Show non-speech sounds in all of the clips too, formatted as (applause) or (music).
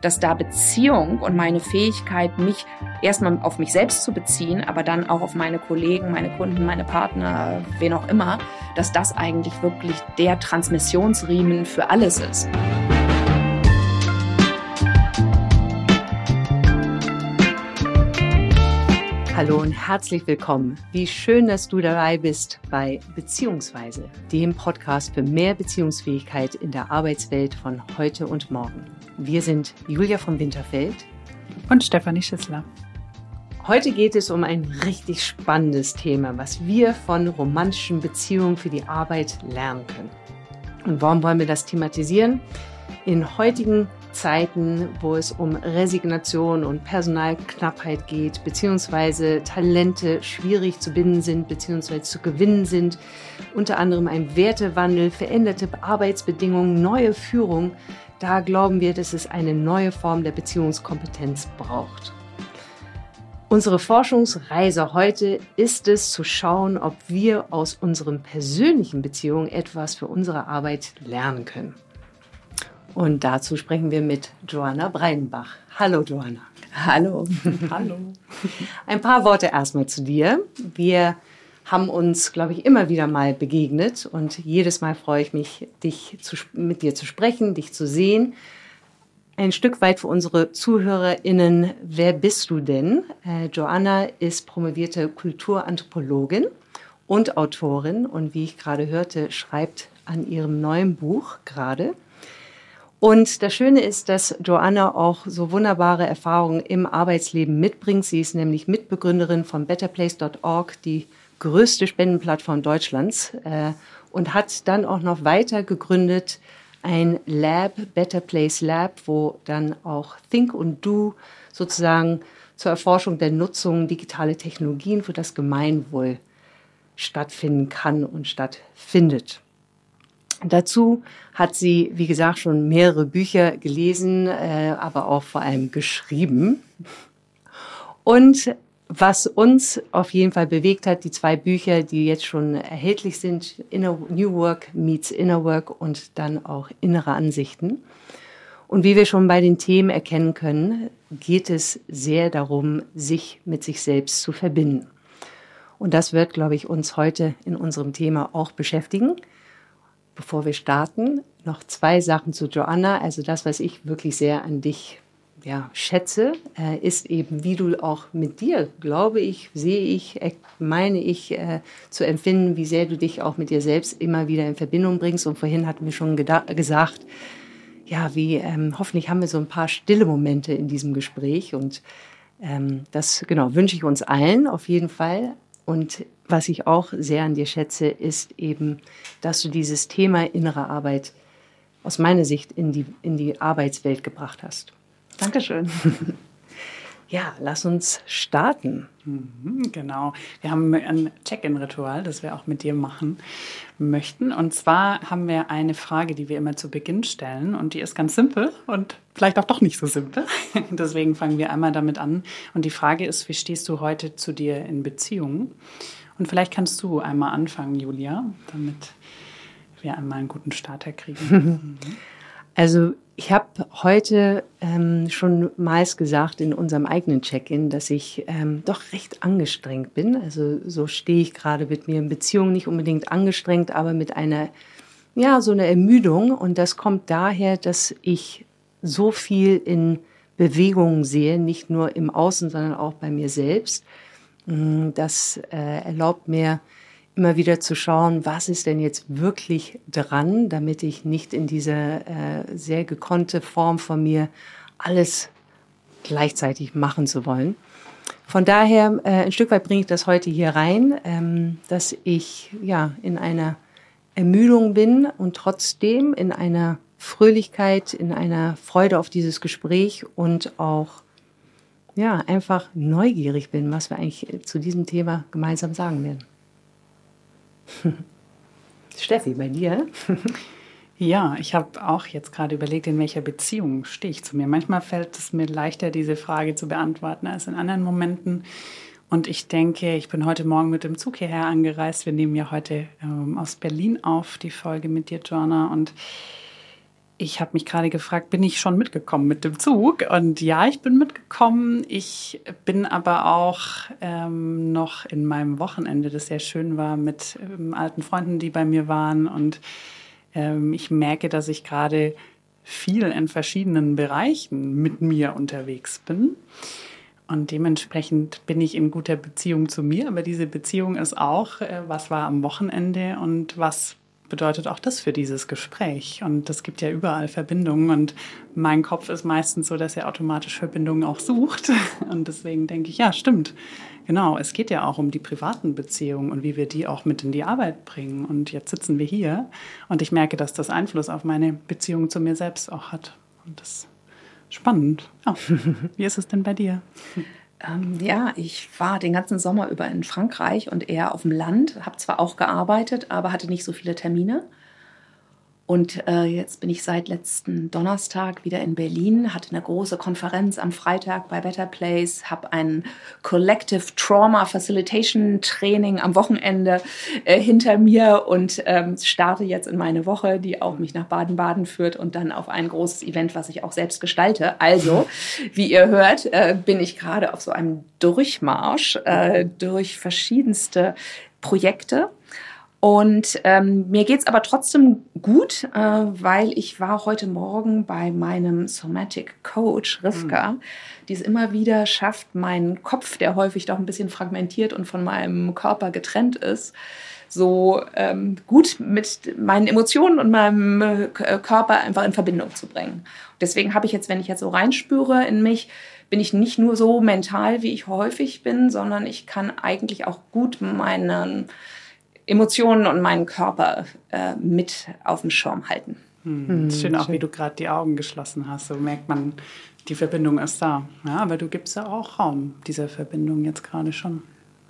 dass da Beziehung und meine Fähigkeit, mich erstmal auf mich selbst zu beziehen, aber dann auch auf meine Kollegen, meine Kunden, meine Partner, wen auch immer, dass das eigentlich wirklich der Transmissionsriemen für alles ist. Hallo und herzlich willkommen. Wie schön, dass du dabei bist bei Beziehungsweise, dem Podcast für mehr Beziehungsfähigkeit in der Arbeitswelt von heute und morgen. Wir sind Julia von Winterfeld und Stefanie Schissler. Heute geht es um ein richtig spannendes Thema, was wir von romantischen Beziehungen für die Arbeit lernen können. Und warum wollen wir das thematisieren? In heutigen Zeiten, wo es um Resignation und Personalknappheit geht, beziehungsweise Talente schwierig zu binden sind, beziehungsweise zu gewinnen sind, unter anderem ein Wertewandel, veränderte Arbeitsbedingungen, neue Führung, da glauben wir, dass es eine neue Form der Beziehungskompetenz braucht. Unsere Forschungsreise heute ist es zu schauen, ob wir aus unseren persönlichen Beziehungen etwas für unsere Arbeit lernen können. Und dazu sprechen wir mit Joanna Breidenbach. Hallo Joanna. Hallo. (laughs) Hallo. Ein paar Worte erstmal zu dir. Wir haben uns, glaube ich, immer wieder mal begegnet und jedes Mal freue ich mich, dich zu, mit dir zu sprechen, dich zu sehen. Ein Stück weit für unsere ZuhörerInnen, wer bist du denn? Äh, Joanna ist promovierte Kulturanthropologin und Autorin und wie ich gerade hörte, schreibt an ihrem neuen Buch gerade. Und das Schöne ist, dass Joanna auch so wunderbare Erfahrungen im Arbeitsleben mitbringt. Sie ist nämlich Mitbegründerin von betterplace.org, die größte Spendenplattform Deutschlands, äh, und hat dann auch noch weiter gegründet ein Lab, Better Place Lab, wo dann auch Think und Do sozusagen zur Erforschung der Nutzung digitale Technologien für das Gemeinwohl stattfinden kann und stattfindet. Dazu hat sie, wie gesagt, schon mehrere Bücher gelesen, äh, aber auch vor allem geschrieben. Und was uns auf jeden Fall bewegt hat, die zwei Bücher, die jetzt schon erhältlich sind, Inner New Work meets Inner Work und dann auch innere Ansichten. Und wie wir schon bei den Themen erkennen können, geht es sehr darum, sich mit sich selbst zu verbinden. Und das wird, glaube ich, uns heute in unserem Thema auch beschäftigen. Bevor wir starten, noch zwei Sachen zu Joanna. Also das, was ich wirklich sehr an dich ja, schätze, äh, ist eben, wie du auch mit dir, glaube ich, sehe ich, äh, meine ich, äh, zu empfinden, wie sehr du dich auch mit dir selbst immer wieder in Verbindung bringst. Und vorhin hatten wir schon gesagt, ja, wie ähm, hoffentlich haben wir so ein paar stille Momente in diesem Gespräch. Und ähm, das, genau, wünsche ich uns allen auf jeden Fall. Und was ich auch sehr an dir schätze, ist eben, dass du dieses Thema innere Arbeit aus meiner Sicht in die, in die Arbeitswelt gebracht hast. Dankeschön. (laughs) Ja, lass uns starten. Mhm, genau. Wir haben ein Check-in-Ritual, das wir auch mit dir machen möchten. Und zwar haben wir eine Frage, die wir immer zu Beginn stellen. Und die ist ganz simpel und vielleicht auch doch nicht so simpel. (laughs) Deswegen fangen wir einmal damit an. Und die Frage ist, wie stehst du heute zu dir in Beziehungen? Und vielleicht kannst du einmal anfangen, Julia, damit wir einmal einen guten Starter kriegen. (laughs) Also ich habe heute ähm, schon meist gesagt in unserem eigenen Check-in, dass ich ähm, doch recht angestrengt bin. Also so stehe ich gerade mit mir in Beziehung nicht unbedingt angestrengt, aber mit einer, ja, so einer Ermüdung. Und das kommt daher, dass ich so viel in Bewegung sehe, nicht nur im Außen, sondern auch bei mir selbst. Mm, das äh, erlaubt mir, immer wieder zu schauen, was ist denn jetzt wirklich dran, damit ich nicht in diese äh, sehr gekonnte Form von mir alles gleichzeitig machen zu wollen. Von daher, äh, ein Stück weit bringe ich das heute hier rein, ähm, dass ich ja in einer Ermüdung bin und trotzdem in einer Fröhlichkeit, in einer Freude auf dieses Gespräch und auch ja einfach neugierig bin, was wir eigentlich zu diesem Thema gemeinsam sagen werden. (laughs) Steffi, bei dir? Ja, ich habe auch jetzt gerade überlegt, in welcher Beziehung stehe ich zu mir. Manchmal fällt es mir leichter, diese Frage zu beantworten als in anderen Momenten. Und ich denke, ich bin heute Morgen mit dem Zug hierher angereist. Wir nehmen ja heute ähm, aus Berlin auf, die Folge mit dir, Joanna. Und Ich habe mich gerade gefragt, bin ich schon mitgekommen mit dem Zug? Und ja, ich bin mitgekommen. Ich bin aber auch ähm, noch in meinem Wochenende, das sehr schön war, mit ähm, alten Freunden, die bei mir waren. Und ähm, ich merke, dass ich gerade viel in verschiedenen Bereichen mit mir unterwegs bin. Und dementsprechend bin ich in guter Beziehung zu mir. Aber diese Beziehung ist auch, äh, was war am Wochenende und was bedeutet auch das für dieses Gespräch. Und es gibt ja überall Verbindungen. Und mein Kopf ist meistens so, dass er automatisch Verbindungen auch sucht. (laughs) Und deswegen denke ich, ja, stimmt. Genau, es geht ja auch um die privaten Beziehungen und wie wir die auch mit in die Arbeit bringen. Und jetzt sitzen wir hier und ich merke, dass das Einfluss auf meine Beziehung zu mir selbst auch hat. Und das ist spannend. Oh. (laughs) Wie ist es denn bei dir? Ähm, ja, ich war den ganzen Sommer über in Frankreich und eher auf dem Land, habe zwar auch gearbeitet, aber hatte nicht so viele Termine. Und äh, jetzt bin ich seit letzten Donnerstag wieder in Berlin, hatte eine große Konferenz am Freitag bei Better Place, habe ein Collective Trauma Facilitation Training am Wochenende äh, hinter mir und ähm, starte jetzt in meine Woche, die auch mich nach Baden-Baden führt und dann auf ein großes Event, was ich auch selbst gestalte. Also, wie ihr hört, äh, bin ich gerade auf so einem Durchmarsch äh, durch verschiedenste Projekte und ähm, mir geht's aber trotzdem gut, äh, weil ich war heute Morgen bei meinem Somatic Coach Rivka, mhm. die es immer wieder schafft, meinen Kopf, der häufig doch ein bisschen fragmentiert und von meinem Körper getrennt ist, so ähm, gut mit meinen Emotionen und meinem äh, Körper einfach in Verbindung zu bringen. Deswegen habe ich jetzt, wenn ich jetzt so reinspüre in mich, bin ich nicht nur so mental, wie ich häufig bin, sondern ich kann eigentlich auch gut meinen Emotionen und meinen Körper äh, mit auf dem Schirm halten. Hm. Schön auch, wie du gerade die Augen geschlossen hast. So merkt man, die Verbindung ist da. Ja, aber du gibst ja auch Raum dieser Verbindung jetzt gerade schon.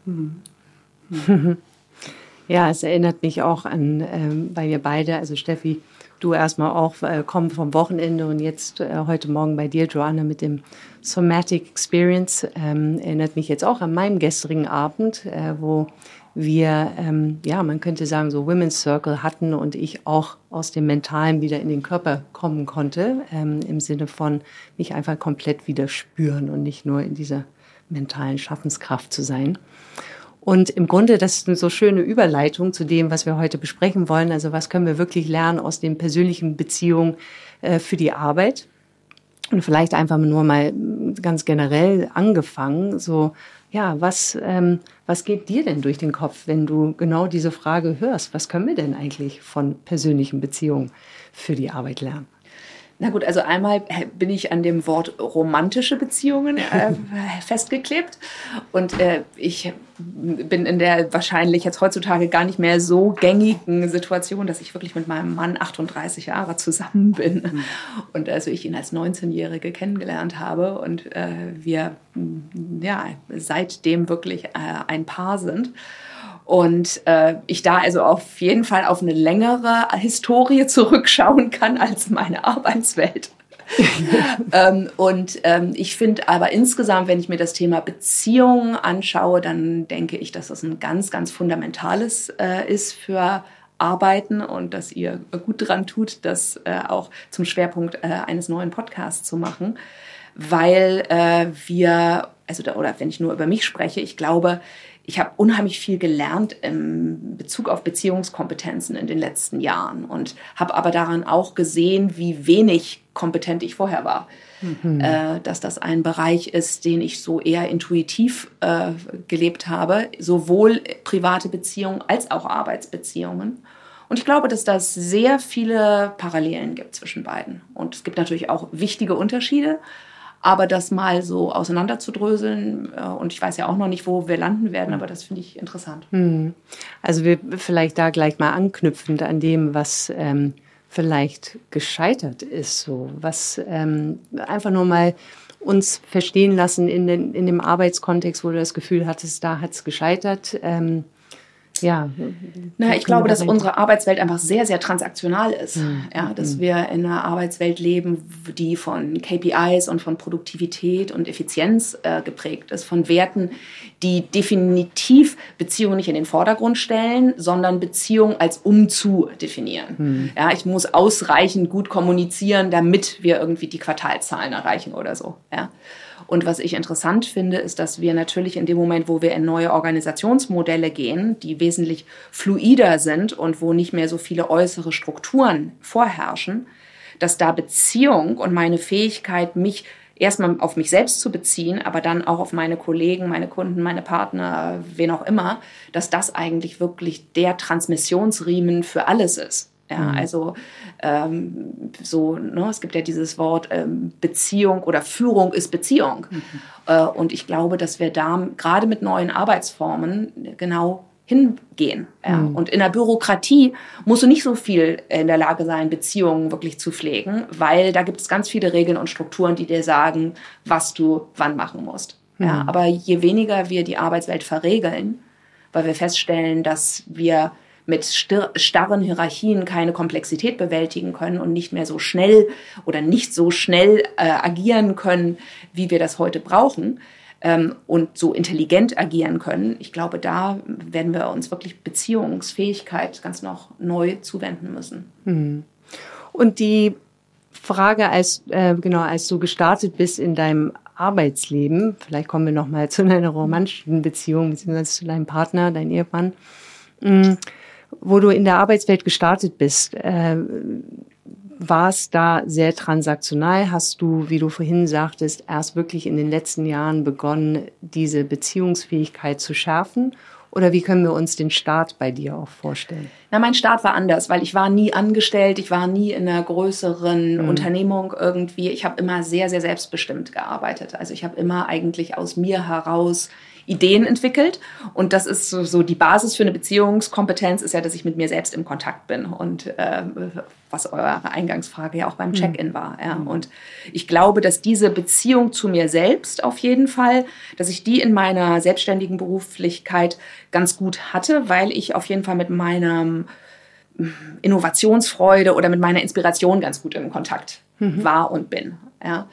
Hm. Hm. (laughs) Ja, es erinnert mich auch an, ähm, weil wir beide, also Steffi, du erstmal auch äh, kommen vom Wochenende und jetzt äh, heute Morgen bei dir, Joanna, mit dem Somatic Experience, ähm, erinnert mich jetzt auch an meinen gestrigen Abend, äh, wo wir, ähm, ja, man könnte sagen, so Women's Circle hatten und ich auch aus dem Mentalen wieder in den Körper kommen konnte, ähm, im Sinne von mich einfach komplett wieder spüren und nicht nur in dieser mentalen Schaffenskraft zu sein. Und im Grunde, das ist eine so schöne Überleitung zu dem, was wir heute besprechen wollen. Also was können wir wirklich lernen aus den persönlichen Beziehungen äh, für die Arbeit? Und vielleicht einfach nur mal ganz generell angefangen, so ja, was, ähm, was geht dir denn durch den Kopf, wenn du genau diese Frage hörst? Was können wir denn eigentlich von persönlichen Beziehungen für die Arbeit lernen? Na gut, also einmal bin ich an dem Wort romantische Beziehungen äh, (laughs) festgeklebt und äh, ich bin in der wahrscheinlich jetzt heutzutage gar nicht mehr so gängigen Situation, dass ich wirklich mit meinem Mann 38 Jahre zusammen bin mhm. und also ich ihn als 19-Jährige kennengelernt habe und äh, wir ja seitdem wirklich äh, ein Paar sind. Und äh, ich da also auf jeden Fall auf eine längere Historie zurückschauen kann als meine Arbeitswelt. (laughs) ähm, und ähm, ich finde aber insgesamt, wenn ich mir das Thema Beziehungen anschaue, dann denke ich, dass das ein ganz, ganz fundamentales äh, ist für Arbeiten und dass ihr gut dran tut, das äh, auch zum Schwerpunkt äh, eines neuen Podcasts zu machen, weil äh, wir, also da, oder wenn ich nur über mich spreche, ich glaube, ich habe unheimlich viel gelernt im Bezug auf Beziehungskompetenzen in den letzten Jahren und habe aber daran auch gesehen, wie wenig kompetent ich vorher war. Mhm. Äh, dass das ein Bereich ist, den ich so eher intuitiv äh, gelebt habe, sowohl private Beziehungen als auch Arbeitsbeziehungen. Und ich glaube, dass das sehr viele Parallelen gibt zwischen beiden. Und es gibt natürlich auch wichtige Unterschiede. Aber das mal so auseinanderzudröseln, äh, und ich weiß ja auch noch nicht, wo wir landen werden, aber das finde ich interessant. Hm. Also wir vielleicht da gleich mal anknüpfend an dem, was ähm, vielleicht gescheitert ist, so was ähm, einfach nur mal uns verstehen lassen in, den, in dem Arbeitskontext, wo du das Gefühl hattest, da hat es gescheitert. Ähm, ja. Na, ich glaube, dass unsere Arbeitswelt einfach sehr, sehr transaktional ist. Mhm. Ja, dass mhm. wir in einer Arbeitswelt leben, die von KPIs und von Produktivität und Effizienz äh, geprägt ist, von Werten, die definitiv Beziehungen nicht in den Vordergrund stellen, sondern Beziehungen als umzu definieren. Mhm. Ja, ich muss ausreichend gut kommunizieren, damit wir irgendwie die Quartalzahlen erreichen oder so. Ja. Und was ich interessant finde, ist, dass wir natürlich in dem Moment, wo wir in neue Organisationsmodelle gehen, die wesentlich fluider sind und wo nicht mehr so viele äußere Strukturen vorherrschen, dass da Beziehung und meine Fähigkeit, mich erstmal auf mich selbst zu beziehen, aber dann auch auf meine Kollegen, meine Kunden, meine Partner, wen auch immer, dass das eigentlich wirklich der Transmissionsriemen für alles ist. Ja, mhm. also ähm, so, ne, es gibt ja dieses Wort ähm, Beziehung oder Führung ist Beziehung. Mhm. Äh, und ich glaube, dass wir da gerade mit neuen Arbeitsformen genau hingehen. Ja. Mhm. Und in der Bürokratie musst du nicht so viel in der Lage sein, Beziehungen wirklich zu pflegen, weil da gibt es ganz viele Regeln und Strukturen, die dir sagen, was du wann machen musst. Ja, mhm. aber je weniger wir die Arbeitswelt verregeln, weil wir feststellen, dass wir mit starren Hierarchien keine Komplexität bewältigen können und nicht mehr so schnell oder nicht so schnell äh, agieren können, wie wir das heute brauchen ähm, und so intelligent agieren können. Ich glaube, da werden wir uns wirklich Beziehungsfähigkeit ganz noch neu zuwenden müssen. Hm. Und die Frage, als äh, genau als du gestartet bist in deinem Arbeitsleben, vielleicht kommen wir noch mal zu deiner romantischen Beziehung beziehungsweise zu deinem Partner, dein Ehemann. Hm wo du in der Arbeitswelt gestartet bist, äh, war es da sehr transaktional? Hast du, wie du vorhin sagtest, erst wirklich in den letzten Jahren begonnen, diese Beziehungsfähigkeit zu schärfen? Oder wie können wir uns den Start bei dir auch vorstellen? Na, mein Start war anders, weil ich war nie angestellt, ich war nie in einer größeren mhm. Unternehmung irgendwie. Ich habe immer sehr, sehr selbstbestimmt gearbeitet. Also ich habe immer eigentlich aus mir heraus Ideen entwickelt. Und das ist so, so, die Basis für eine Beziehungskompetenz, ist ja, dass ich mit mir selbst im Kontakt bin. Und äh, was eure Eingangsfrage ja auch beim mhm. Check-in war. Ja. Und ich glaube, dass diese Beziehung zu mir selbst auf jeden Fall, dass ich die in meiner selbstständigen Beruflichkeit ganz gut hatte, weil ich auf jeden Fall mit meinem Innovationsfreude oder mit meiner Inspiration ganz gut im Kontakt mhm. war und bin. Ja.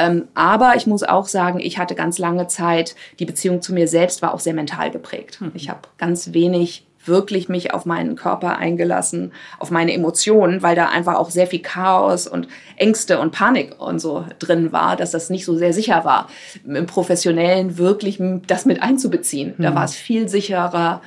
Ähm, aber ich muss auch sagen, ich hatte ganz lange Zeit, die Beziehung zu mir selbst war auch sehr mental geprägt. Mhm. Ich habe ganz wenig wirklich mich auf meinen Körper eingelassen, auf meine Emotionen, weil da einfach auch sehr viel Chaos und Ängste und Panik und so drin war, dass das nicht so sehr sicher war, im Professionellen wirklich das mit einzubeziehen. Da war es viel sicherer,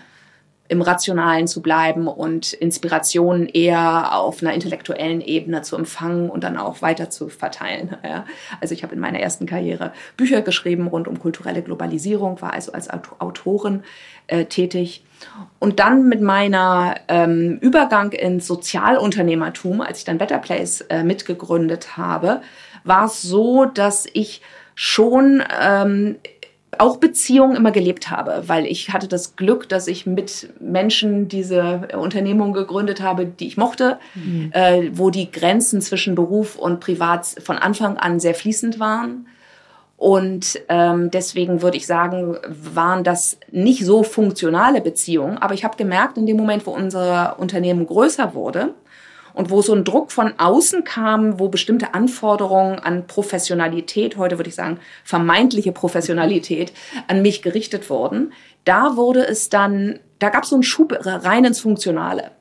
im Rationalen zu bleiben und Inspirationen eher auf einer intellektuellen Ebene zu empfangen und dann auch weiter zu verteilen. (laughs) Ja. Also ich habe in meiner ersten Karriere Bücher geschrieben rund um kulturelle Globalisierung, war also als Autorin äh, tätig. Und dann mit meiner ähm, Übergang ins Sozialunternehmertum, als ich dann Better Place äh, mitgegründet habe, war es so, dass ich schon ähm, auch Beziehungen immer gelebt habe, weil ich hatte das Glück, dass ich mit Menschen diese Unternehmung gegründet habe, die ich mochte, mhm. äh, wo die Grenzen zwischen Beruf und Privat von Anfang an sehr fließend waren. Und ähm, deswegen würde ich sagen, waren das nicht so funktionale Beziehungen. Aber ich habe gemerkt, in dem Moment, wo unser Unternehmen größer wurde, und wo so ein Druck von außen kam, wo bestimmte Anforderungen an Professionalität, heute würde ich sagen vermeintliche Professionalität, an mich gerichtet wurden, da wurde es dann, da gab es so einen Schub rein ins Funktionale.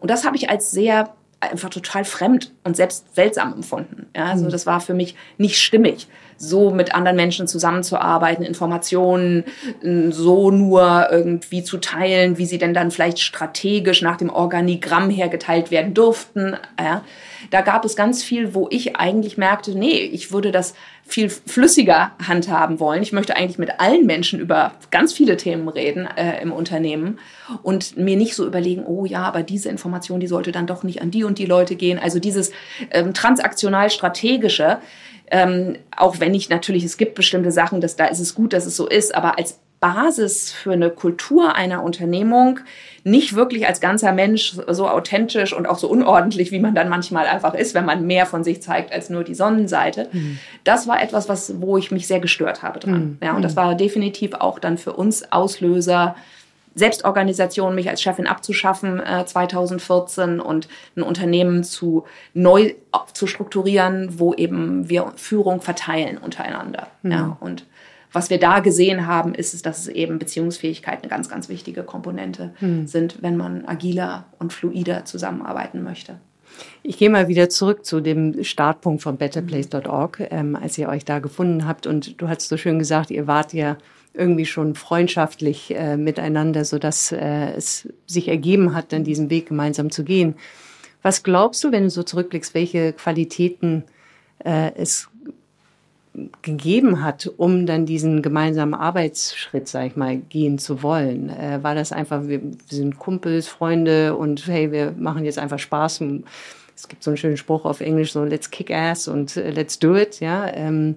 Und das habe ich als sehr einfach total fremd und selbst seltsam empfunden. Ja, also mhm. das war für mich nicht stimmig so mit anderen Menschen zusammenzuarbeiten, Informationen äh, so nur irgendwie zu teilen, wie sie denn dann vielleicht strategisch nach dem Organigramm hergeteilt werden durften. Ja. Da gab es ganz viel, wo ich eigentlich merkte, nee, ich würde das viel flüssiger handhaben wollen. Ich möchte eigentlich mit allen Menschen über ganz viele Themen reden äh, im Unternehmen und mir nicht so überlegen, oh ja, aber diese Information, die sollte dann doch nicht an die und die Leute gehen. Also dieses ähm, transaktional strategische, ähm, auch wenn ich natürlich, es gibt bestimmte Sachen, dass da ist es gut, dass es so ist, aber als Basis für eine Kultur einer Unternehmung, nicht wirklich als ganzer Mensch so authentisch und auch so unordentlich, wie man dann manchmal einfach ist, wenn man mehr von sich zeigt als nur die Sonnenseite. Mhm. Das war etwas, was, wo ich mich sehr gestört habe dran. Mhm. Ja, und das mhm. war definitiv auch dann für uns Auslöser, Selbstorganisation, mich als Chefin abzuschaffen äh, 2014 und ein Unternehmen zu neu zu strukturieren, wo eben wir Führung verteilen untereinander. Mhm. Ja, und was wir da gesehen haben, ist dass es eben Beziehungsfähigkeit eine ganz, ganz wichtige Komponente mhm. sind, wenn man agiler und fluider zusammenarbeiten möchte. Ich gehe mal wieder zurück zu dem Startpunkt von betterplace.org, ähm, als ihr euch da gefunden habt. Und du hast so schön gesagt, ihr wart ja irgendwie schon freundschaftlich äh, miteinander, sodass äh, es sich ergeben hat, dann diesen Weg gemeinsam zu gehen. Was glaubst du, wenn du so zurückblickst, welche Qualitäten äh, es gegeben hat, um dann diesen gemeinsamen Arbeitsschritt, sag ich mal, gehen zu wollen? Äh, war das einfach, wir, wir, sind Kumpels, Freunde und hey, wir machen jetzt einfach Spaß. Es gibt so einen schönen Spruch auf Englisch, so let's kick ass und uh, let's do it, ja. Ähm,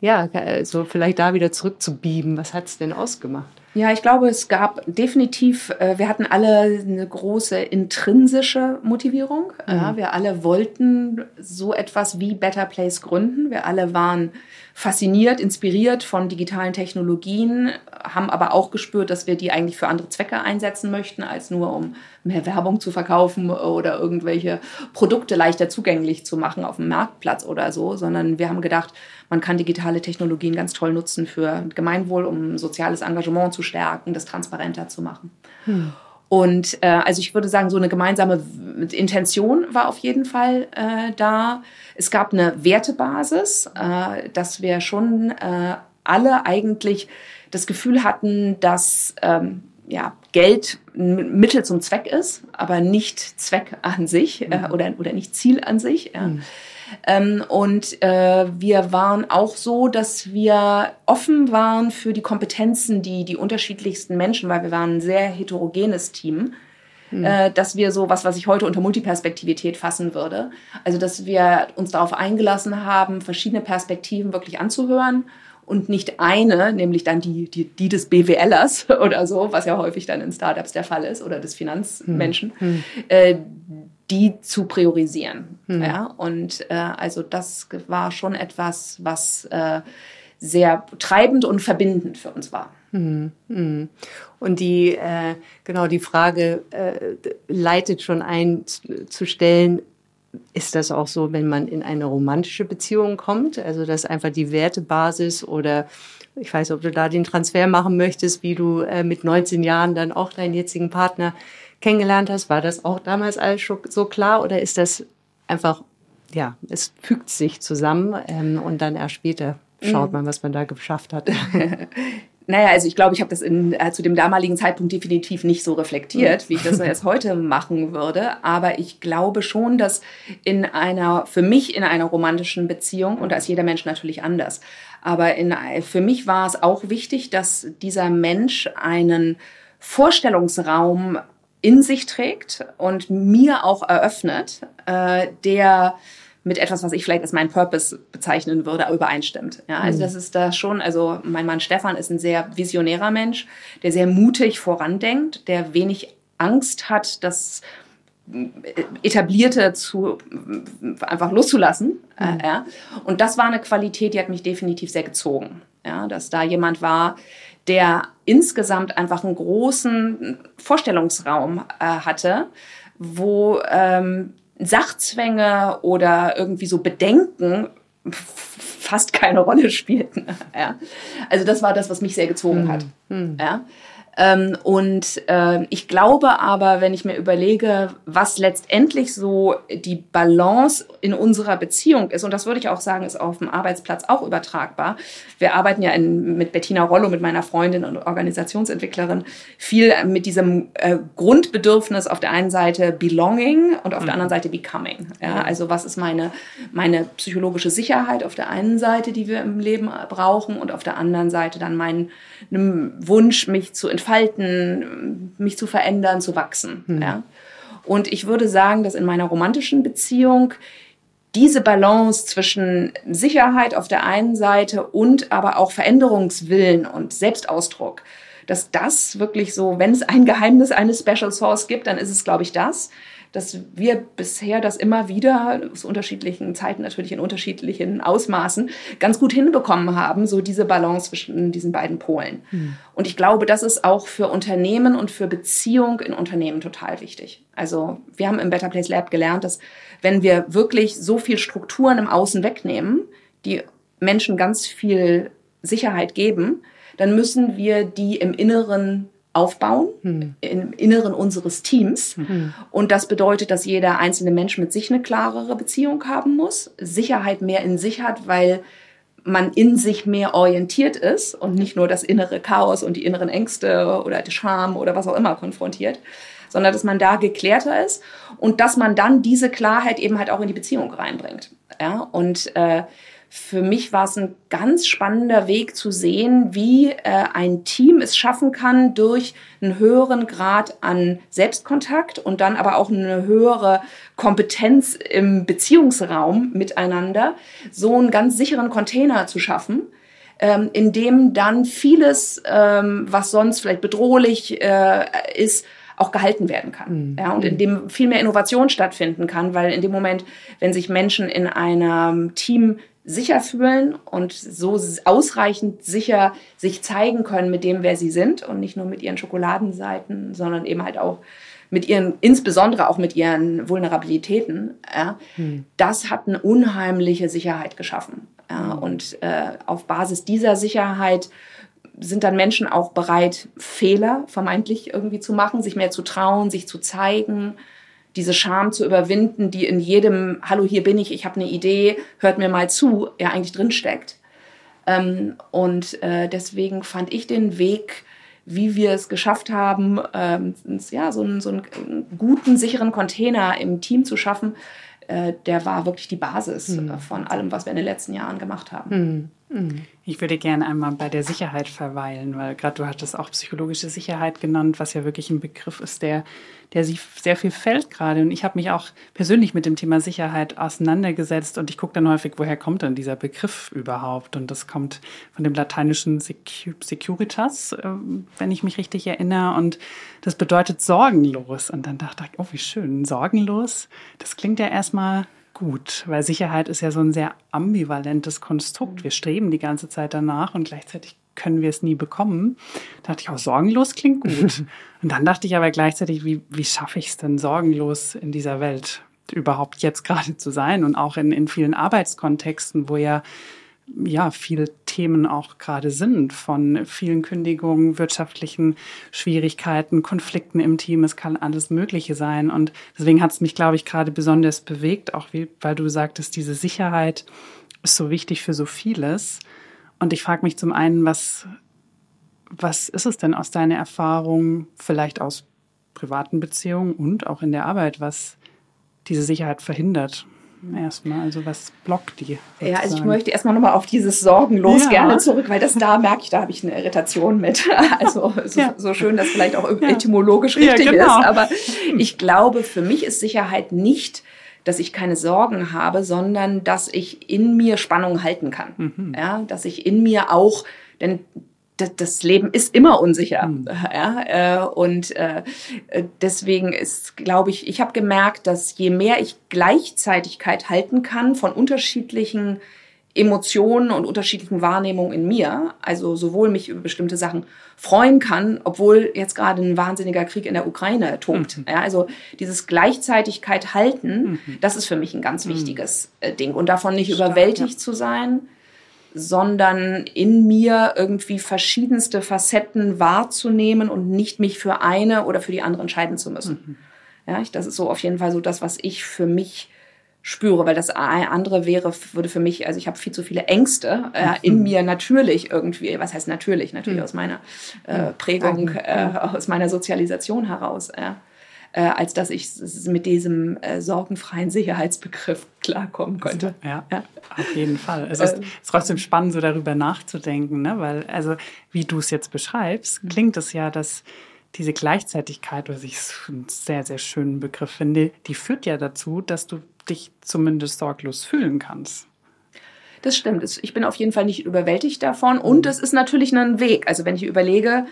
ja, so vielleicht da wieder zurückzubieben. Was hat es denn ausgemacht? Ja, ich glaube, es gab definitiv, äh, wir hatten alle eine große intrinsische Motivierung. Mhm. Ja, wir alle wollten so etwas wie Better Place gründen. Wir alle waren fasziniert, inspiriert von digitalen Technologien, haben aber auch gespürt, dass wir die eigentlich für andere Zwecke einsetzen möchten, als nur um mehr Werbung zu verkaufen oder irgendwelche Produkte leichter zugänglich zu machen auf dem Marktplatz oder so, sondern wir haben gedacht, man kann digitale Technologien ganz toll nutzen für Gemeinwohl, um soziales Engagement zu stärken, das transparenter zu machen. Hm. Und äh, also ich würde sagen, so eine gemeinsame Intention war auf jeden Fall äh, da. Es gab eine Wertebasis, äh, dass wir schon äh, alle eigentlich das Gefühl hatten, dass ähm, ja, Geld ein Mittel zum Zweck ist, aber nicht Zweck an sich äh, mhm. oder, oder nicht Ziel an sich. Ja. Mhm. Ähm, und äh, wir waren auch so, dass wir offen waren für die Kompetenzen, die die unterschiedlichsten Menschen, weil wir waren ein sehr heterogenes Team, hm. äh, dass wir so was, was ich heute unter Multiperspektivität fassen würde. Also, dass wir uns darauf eingelassen haben, verschiedene Perspektiven wirklich anzuhören und nicht eine, nämlich dann die, die, die des BWLers (laughs) oder so, was ja häufig dann in Startups der Fall ist oder des Finanzmenschen, hm. Hm. Äh, die zu priorisieren. Mhm. Ja, und äh, also das war schon etwas, was äh, sehr treibend und verbindend für uns war. Mhm. Mhm. Und die äh, genau die Frage äh, leitet schon ein zu stellen. Ist das auch so, wenn man in eine romantische Beziehung kommt? Also, dass einfach die Wertebasis oder ich weiß, ob du da den Transfer machen möchtest, wie du äh, mit 19 Jahren dann auch deinen jetzigen Partner kennengelernt hast, war das auch damals alles so klar oder ist das einfach, ja, es fügt sich zusammen ähm, und dann erst später schaut mhm. man, was man da geschafft hat? (laughs) Naja, also ich glaube, ich habe das in, äh, zu dem damaligen Zeitpunkt definitiv nicht so reflektiert, wie ich das jetzt heute machen würde. Aber ich glaube schon, dass in einer, für mich in einer romantischen Beziehung, und da ist jeder Mensch natürlich anders, aber in, für mich war es auch wichtig, dass dieser Mensch einen Vorstellungsraum in sich trägt und mir auch eröffnet, äh, der mit etwas, was ich vielleicht als mein Purpose bezeichnen würde, übereinstimmt. Ja, also mhm. das ist da schon, also mein Mann Stefan ist ein sehr visionärer Mensch, der sehr mutig vorandenkt, der wenig Angst hat, das etablierte zu einfach loszulassen. Äh, mhm. Äh, ja. Und das war eine Qualität, die hat mich definitiv sehr gezogen. Ja, dass da jemand war, der insgesamt einfach einen großen Vorstellungsraum äh, hatte, wo ähm, Sachzwänge oder irgendwie so Bedenken fast keine Rolle (laughs) spielten. ja. Also das war das, was mich sehr gezogen hm. hat. Hm. Ja. Ähm, und äh, ich glaube aber, wenn ich mir überlege, was letztendlich so die Balance in unserer Beziehung ist, und das würde ich auch sagen, ist auf dem Arbeitsplatz auch übertragbar. Wir arbeiten ja in, mit Bettina Rollo, mit meiner Freundin und Organisationsentwicklerin, viel mit diesem äh, Grundbedürfnis auf der einen Seite Belonging und auf mhm. der anderen Seite Becoming. Ja, also was ist meine, meine psychologische Sicherheit auf der einen Seite, die wir im Leben brauchen, und auf der anderen Seite dann mein Wunsch, mich zu entfalten entfalten, mich zu verändern, zu wachsen. Mhm. Ja? Und ich würde sagen, dass in meiner romantischen Beziehung diese Balance zwischen Sicherheit auf der einen Seite und aber auch Veränderungswillen und Selbstausdruck, dass das wirklich so, wenn es ein Geheimnis eines Special Source gibt, dann ist es, glaube ich, das, dass wir bisher das immer wieder aus unterschiedlichen Zeiten natürlich in unterschiedlichen Ausmaßen ganz gut hinbekommen haben, so diese Balance zwischen diesen beiden Polen. Mhm. Und ich glaube, das ist auch für Unternehmen und für Beziehung in Unternehmen total wichtig. Also wir haben im Better Place Lab gelernt, dass wenn wir wirklich so viel Strukturen im Außen wegnehmen, die Menschen ganz viel Sicherheit geben, dann müssen wir die im Inneren aufbauen, hm. im Inneren unseres Teams. Hm. Und das bedeutet, dass jeder einzelne Mensch mit sich eine klarere Beziehung haben muss, Sicherheit mehr in sich hat, weil man in sich mehr orientiert ist und nicht nur das innere Chaos und die inneren Ängste oder die Scham oder was auch immer konfrontiert, sondern dass man da geklärter ist und dass man dann diese Klarheit eben halt auch in die Beziehung reinbringt. Ja, und äh, für mich war es ein ganz spannender Weg zu sehen, wie äh, ein Team es schaffen kann, durch einen höheren Grad an Selbstkontakt und dann aber auch eine höhere Kompetenz im Beziehungsraum miteinander, so einen ganz sicheren Container zu schaffen, ähm, in dem dann vieles, ähm, was sonst vielleicht bedrohlich äh, ist, auch gehalten werden kann. Mhm. Ja, und in dem viel mehr Innovation stattfinden kann, weil in dem Moment, wenn sich Menschen in einem Team sicher fühlen und so ausreichend sicher sich zeigen können mit dem, wer sie sind und nicht nur mit ihren Schokoladenseiten, sondern eben halt auch mit ihren, insbesondere auch mit ihren Vulnerabilitäten, ja, hm. das hat eine unheimliche Sicherheit geschaffen. Ja, hm. Und äh, auf Basis dieser Sicherheit sind dann Menschen auch bereit, Fehler vermeintlich irgendwie zu machen, sich mehr zu trauen, sich zu zeigen, diese Scham zu überwinden, die in jedem Hallo, hier bin ich, ich habe eine Idee, hört mir mal zu, ja eigentlich drinsteckt. Ähm, und äh, deswegen fand ich den Weg, wie wir es geschafft haben, ähm, ja, so einen, so einen guten, sicheren Container im Team zu schaffen, äh, der war wirklich die Basis hm. von allem, was wir in den letzten Jahren gemacht haben. Hm. Ich würde gerne einmal bei der Sicherheit verweilen, weil gerade du hattest auch psychologische Sicherheit genannt, was ja wirklich ein Begriff ist, der, der sich sehr viel fällt gerade. Und ich habe mich auch persönlich mit dem Thema Sicherheit auseinandergesetzt und ich gucke dann häufig, woher kommt denn dieser Begriff überhaupt? Und das kommt von dem lateinischen Securitas, äh, wenn ich mich richtig erinnere. Und das bedeutet sorgenlos. Und dann dachte ich, oh, wie schön, sorgenlos. Das klingt ja erstmal gut, weil Sicherheit ist ja so ein sehr ambivalentes Konstrukt. Wir streben die ganze Zeit danach und gleichzeitig können wir es nie bekommen. Da dachte ich, auch sorgenlos klingt gut. (laughs) und dann dachte ich aber gleichzeitig, wie, wie schaffe ich es denn sorgenlos in dieser Welt überhaupt jetzt gerade zu sein und auch in, in vielen Arbeitskontexten, wo ja ja, viele Themen auch gerade sind, von vielen Kündigungen, wirtschaftlichen Schwierigkeiten, Konflikten im Team. Es kann alles Mögliche sein. Und deswegen hat es mich, glaube ich, gerade besonders bewegt, auch wie, weil du sagtest, diese Sicherheit ist so wichtig für so vieles. Und ich frage mich zum einen, was, was ist es denn aus deiner Erfahrung, vielleicht aus privaten Beziehungen und auch in der Arbeit, was diese Sicherheit verhindert? Erstmal? Also was blockt die? Sozusagen? Ja, also ich möchte erstmal nochmal auf dieses Sorgenlos ja. gerne zurück, weil das da merke ich, da habe ich eine Irritation mit. (laughs) Also so, ja. so schön, dass vielleicht auch etymologisch richtig genau. ist. Aber ich glaube, für mich ist Sicherheit nicht dass ich keine Sorgen habe, sondern dass ich in mir Spannung halten kann. Mhm. Ja, dass ich in mir auch, denn das Leben ist immer unsicher. Mhm. Ja, äh, und äh, deswegen ist, glaube ich, ich habe gemerkt, dass je mehr ich Gleichzeitigkeit halten kann von unterschiedlichen Emotionen und unterschiedlichen Wahrnehmungen in mir, also sowohl mich über bestimmte Sachen freuen kann, obwohl jetzt gerade ein wahnsinniger Krieg in der Ukraine tobt. Mhm. Ja, also dieses Gleichzeitigkeit halten, mhm. das ist für mich ein ganz mhm. wichtiges mhm. Ding und davon nicht Stark, überwältigt ja. zu sein sondern in mir irgendwie verschiedenste Facetten wahrzunehmen und nicht mich für eine oder für die andere entscheiden zu müssen. Mhm. Ja, ich, das ist so auf jeden Fall so das, was ich für mich spüre, weil das andere wäre, würde für mich, also ich habe viel zu viele Ängste äh, in mhm. mir natürlich irgendwie, was heißt natürlich, natürlich mhm. aus meiner äh, Prägung, äh, aus meiner Sozialisation heraus. Ja äh, als dass ich mit diesem äh, sorgenfreien Sicherheitsbegriff klarkommen könnte. Ja, ja. auf jeden Fall. Es ist, äh, ist, trotzdem spannend, so darüber nachzudenken, ne? weil, also, wie du es jetzt beschreibst, mhm. klingt es ja, dass diese Gleichzeitigkeit, was ich einen sehr, sehr schönen Begriff finde, die führt ja dazu, dass du dich zumindest sorglos fühlen kannst. Das stimmt. Ich bin auf jeden Fall nicht überwältigt davon. Und mhm. es ist natürlich ein Weg. Also wenn ich überlege,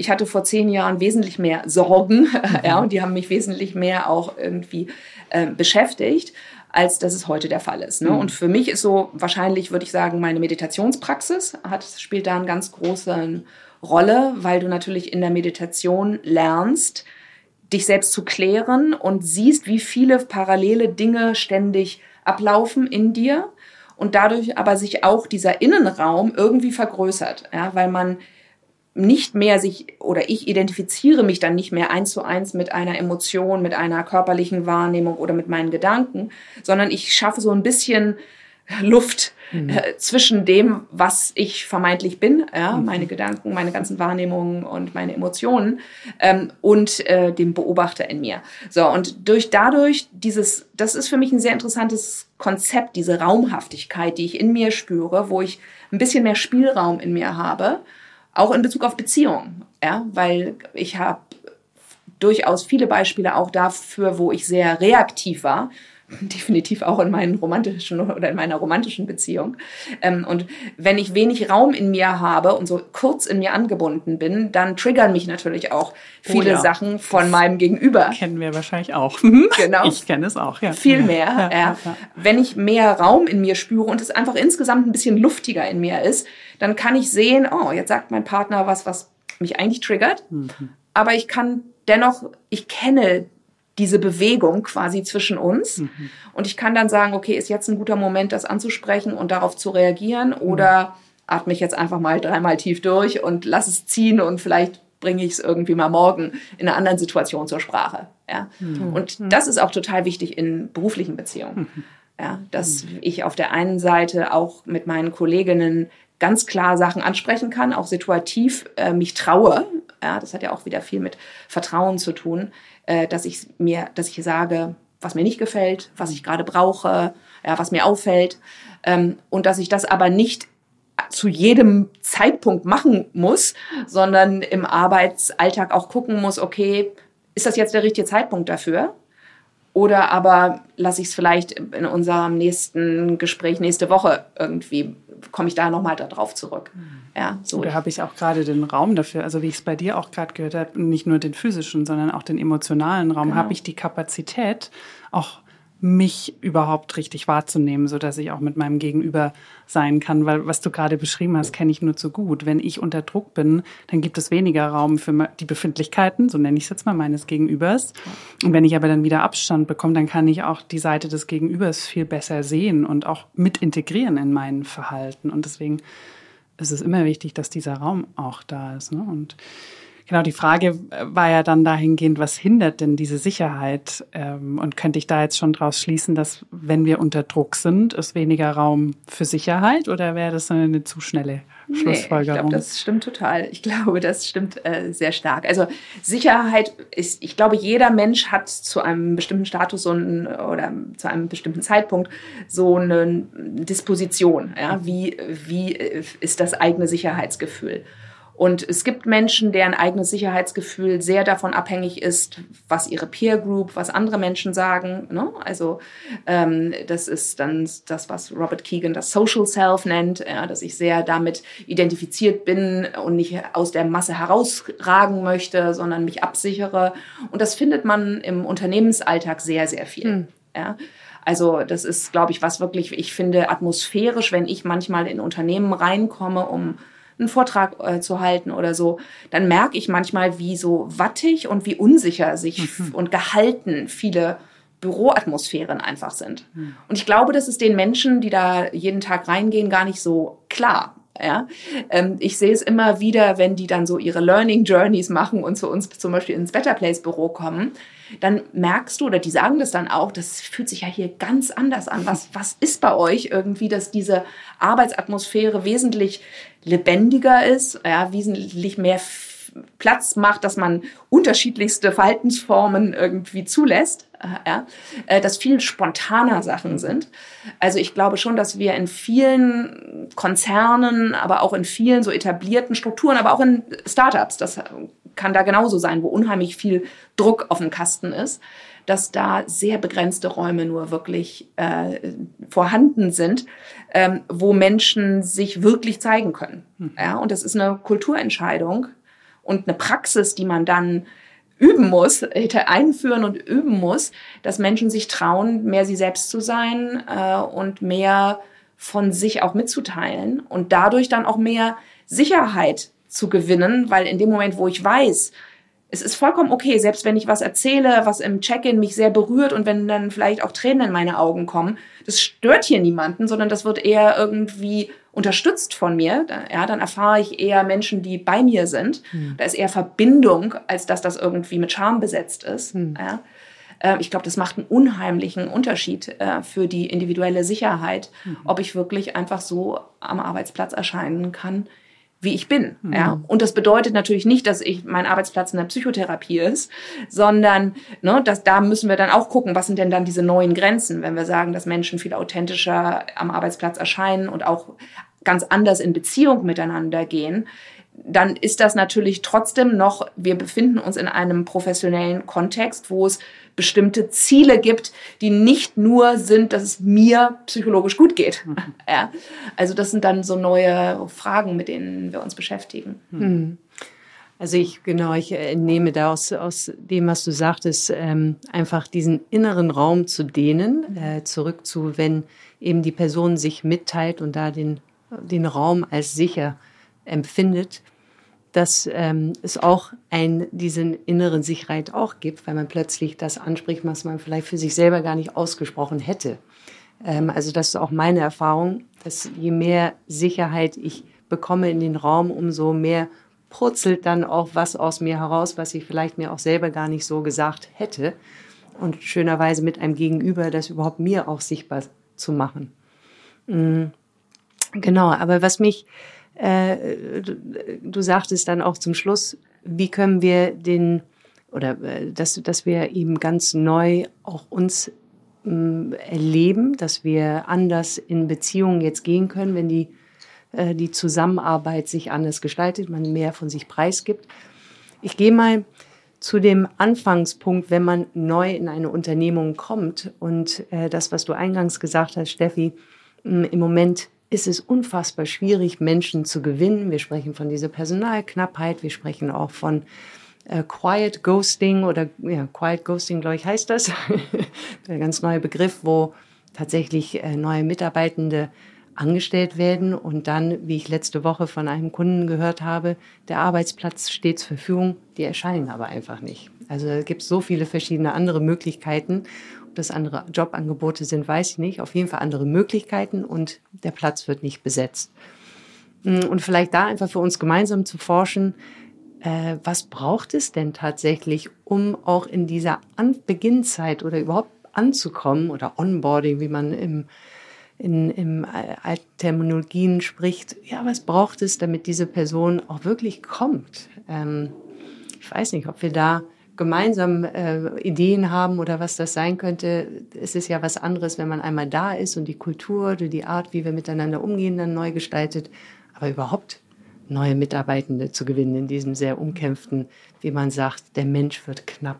ich hatte vor zehn Jahren wesentlich mehr Sorgen, (laughs) ja, und die haben mich wesentlich mehr auch irgendwie äh, beschäftigt als dass es heute der Fall ist. Ne? Mhm. Und für mich ist so wahrscheinlich, würde ich sagen, meine Meditationspraxis hat, spielt da eine ganz große Rolle, weil du natürlich in der Meditation lernst, dich selbst zu klären und siehst, wie viele parallele Dinge ständig ablaufen in dir und dadurch aber sich auch dieser Innenraum irgendwie vergrößert, ja, weil man nicht mehr sich oder ich identifiziere mich dann nicht mehr eins zu eins mit einer Emotion, mit einer körperlichen Wahrnehmung oder mit meinen Gedanken, sondern ich schaffe so ein bisschen Luft mhm. äh, zwischen dem, was ich vermeintlich bin, ja, mhm. meine Gedanken, meine ganzen Wahrnehmungen und meine Emotionen ähm, und äh, dem Beobachter in mir. So und durch dadurch dieses, das ist für mich ein sehr interessantes Konzept, diese Raumhaftigkeit, die ich in mir spüre, wo ich ein bisschen mehr Spielraum in mir habe auch in Bezug auf Beziehungen, ja, weil ich habe durchaus viele Beispiele auch dafür, wo ich sehr reaktiv war (laughs) definitiv auch in meinen romantischen oder in meiner romantischen Beziehung. Ähm, und wenn ich wenig Raum in mir habe und so kurz in mir angebunden bin, dann triggern mich natürlich auch viele oh ja. Sachen von das meinem Gegenüber. Kennen wir wahrscheinlich auch. Mhm. (laughs) genau. Ich kenne es auch, ja. Viel mehr. Ja, ja. Wenn ich mehr Raum in mir spüre und es einfach insgesamt ein bisschen luftiger in mir ist, dann kann ich sehen, oh, jetzt sagt mein Partner was, was mich eigentlich triggert. Mhm. Aber ich kann dennoch, ich kenne diese Bewegung quasi zwischen uns. Mhm. Und ich kann dann sagen, okay, ist jetzt ein guter Moment, das anzusprechen und darauf zu reagieren oder mhm. atme ich jetzt einfach mal dreimal tief durch und lass es ziehen und vielleicht bringe ich es irgendwie mal morgen in einer anderen Situation zur Sprache. Ja? Mhm. Und mhm. das ist auch total wichtig in beruflichen Beziehungen. Mhm. Ja, dass mhm. ich auf der einen Seite auch mit meinen Kolleginnen ganz klar Sachen ansprechen kann, auch situativ äh, mich traue. Ja, das hat ja auch wieder viel mit Vertrauen zu tun, äh, dass ich mir, dass ich sage, was mir nicht gefällt, was ich gerade brauche, ja, was mir auffällt, ähm, und dass ich das aber nicht zu jedem Zeitpunkt machen muss, sondern im Arbeitsalltag auch gucken muss, okay, ist das jetzt der richtige Zeitpunkt dafür? Oder aber lasse ich es vielleicht in unserem nächsten Gespräch nächste Woche irgendwie, komme ich da nochmal darauf zurück. Mhm. Ja, so. Da habe ich auch gerade den Raum dafür, also wie ich es bei dir auch gerade gehört habe, nicht nur den physischen, sondern auch den emotionalen Raum, genau. habe ich die Kapazität, auch mich überhaupt richtig wahrzunehmen, so dass ich auch mit meinem Gegenüber sein kann, weil was du gerade beschrieben hast, kenne ich nur zu gut. Wenn ich unter Druck bin, dann gibt es weniger Raum für die Befindlichkeiten, so nenne ich es jetzt mal meines Gegenübers. Und wenn ich aber dann wieder Abstand bekomme, dann kann ich auch die Seite des Gegenübers viel besser sehen und auch mit integrieren in mein Verhalten. Und deswegen ist es immer wichtig, dass dieser Raum auch da ist. Ne? Und Genau, die Frage äh, war ja dann dahingehend, was hindert denn diese Sicherheit? Ähm, und könnte ich da jetzt schon draus schließen, dass wenn wir unter Druck sind, ist weniger Raum für Sicherheit oder wäre das eine zu schnelle Schlussfolgerung? Nee, ich glaube, das stimmt total. Ich glaube, das stimmt äh, sehr stark. Also Sicherheit ist, ich glaube, jeder Mensch hat zu einem bestimmten Status so oder zu einem bestimmten Zeitpunkt so eine Disposition. Ja? Wie, wie äh, ist das eigene Sicherheitsgefühl? Und es gibt Menschen, deren eigenes Sicherheitsgefühl sehr davon abhängig ist, was ihre Peer Group, was andere Menschen sagen. Ne? Also ähm, das ist dann das, was Robert Keegan das Social Self nennt, ja, dass ich sehr damit identifiziert bin und nicht aus der Masse herausragen möchte, sondern mich absichere. Und das findet man im Unternehmensalltag sehr, sehr viel. Mhm. Ja. Also das ist, glaube ich, was wirklich, ich finde, atmosphärisch, wenn ich manchmal in Unternehmen reinkomme, um einen Vortrag äh, zu halten oder so, dann merke ich manchmal, wie so wattig und wie unsicher sich mhm. und gehalten viele Büroatmosphären einfach sind. Mhm. Und ich glaube, das ist den Menschen, die da jeden Tag reingehen, gar nicht so klar. Ja, ähm, ich sehe es immer wieder, wenn die dann so ihre Learning Journeys machen und zu uns zum Beispiel ins Better Place Büro kommen, dann merkst du, oder die sagen das dann auch, das fühlt sich ja hier ganz anders an. Was, was ist bei euch irgendwie, dass diese Arbeitsatmosphäre wesentlich lebendiger ist, ja, wesentlich mehr Platz macht, dass man unterschiedlichste Verhaltensformen irgendwie zulässt, ja, äh, dass viel spontaner Sachen sind. Also ich glaube schon, dass wir in vielen Konzernen, aber auch in vielen so etablierten Strukturen, aber auch in Startups, das kann da genauso sein, wo unheimlich viel Druck auf dem Kasten ist, dass da sehr begrenzte Räume nur wirklich äh, vorhanden sind, ähm, wo Menschen sich wirklich zeigen können. Mhm. Ja, und das ist eine Kulturentscheidung. und eine Praxis, die man dann üben muss, einführen und üben muss, dass Menschen sich trauen, mehr sie selbst zu sein äh, und mehr von sich auch mitzuteilen und dadurch dann auch mehr Sicherheit zu gewinnen, weil in dem Moment, wo ich weiß, es ist vollkommen okay, selbst wenn ich was erzähle, was im Check-in mich sehr berührt und wenn dann vielleicht auch Tränen in meine Augen kommen, das stört hier niemanden, sondern das wird eher irgendwie unterstützt von mir. Ja, dann erfahre ich eher Menschen, die bei mir sind. Hm. Da ist eher Verbindung, als dass das irgendwie mit Charme besetzt ist. Hm. Ja. Äh, ich glaube, das macht einen unheimlichen Unterschied äh, für die individuelle Sicherheit, hm. ob ich wirklich einfach so am Arbeitsplatz erscheinen kann, wie ich bin. Mhm. Ja? Und das bedeutet natürlich nicht, dass ich mein Arbeitsplatz in der Psychotherapie ist, sondern ne, dass, da müssen wir dann auch gucken, was sind denn dann diese neuen Grenzen, wenn wir sagen, dass Menschen viel authentischer am Arbeitsplatz erscheinen und auch ganz anders in Beziehung miteinander gehen dann ist das natürlich trotzdem noch, wir befinden uns in einem professionellen Kontext, wo es bestimmte Ziele gibt, die nicht nur sind, dass es mir psychologisch gut geht. Mhm. (laughs) Ja. Also das sind dann so neue Fragen, mit denen wir uns beschäftigen. Mhm. Also ich, genau, ich nehme da aus, aus dem, was du sagtest, ähm, einfach diesen inneren Raum zu dehnen, äh, zurück zu, wenn eben die Person sich mitteilt und da den, den Raum als sicher empfindet, dass ähm, es auch ein, diesen inneren Sicherheit auch gibt, weil man plötzlich das anspricht, was man vielleicht für sich selber gar nicht ausgesprochen hätte. Ähm, also das ist auch meine Erfahrung, dass je mehr Sicherheit ich bekomme in den Raum, umso mehr purzelt dann auch was aus mir heraus, was ich vielleicht mir auch selber gar nicht so gesagt hätte. Und schönerweise mit einem Gegenüber das überhaupt mir auch sichtbar zu machen. Mhm. Genau, aber was mich äh, du, sagtest dann auch zum Schluss, wie können wir den, oder äh, dass, dass wir eben ganz neu auch uns äh, erleben, dass wir anders in Beziehungen jetzt gehen können, wenn die, äh, die Zusammenarbeit sich anders gestaltet, man mehr von sich preisgibt. Ich gehe mal zu dem Anfangspunkt, wenn man neu in eine Unternehmung kommt und das, was du eingangs gesagt hast, Steffi, im Moment ist es unfassbar schwierig, Menschen zu gewinnen. Wir sprechen von dieser Personalknappheit, wir sprechen auch von äh, Quiet Ghosting oder ja, Quiet Ghosting, glaube ich, heißt das. (laughs) Der ganz neue Begriff, wo tatsächlich äh, neue Mitarbeitende angestellt werden und dann, wie ich letzte Woche von einem Kunden gehört habe, der Arbeitsplatz steht zur Verfügung, die erscheinen aber einfach nicht. Also es gibt so viele verschiedene andere Möglichkeiten das andere Jobangebote sind, weiß ich nicht. Auf jeden Fall andere Möglichkeiten und der Platz wird nicht besetzt. Mm, und vielleicht da einfach für uns gemeinsam zu forschen, äh, was braucht es denn tatsächlich, um auch in dieser An Beginnzeit oder überhaupt anzukommen oder Onboarding, wie man im, in, im äh, Terminologien spricht. Ja, was braucht es, damit diese Person auch wirklich kommt? Ähm, ich weiß nicht, ob wir da gemeinsam äh, Ideen haben oder was das sein könnte. Es ist ja was anderes, wenn man einmal da ist und die Kultur oder die Art, wie wir miteinander umgehen, dann neu gestaltet. Aber überhaupt neue Mitarbeitende zu gewinnen in diesem sehr umkämpften, wie man sagt, der Mensch wird knapp.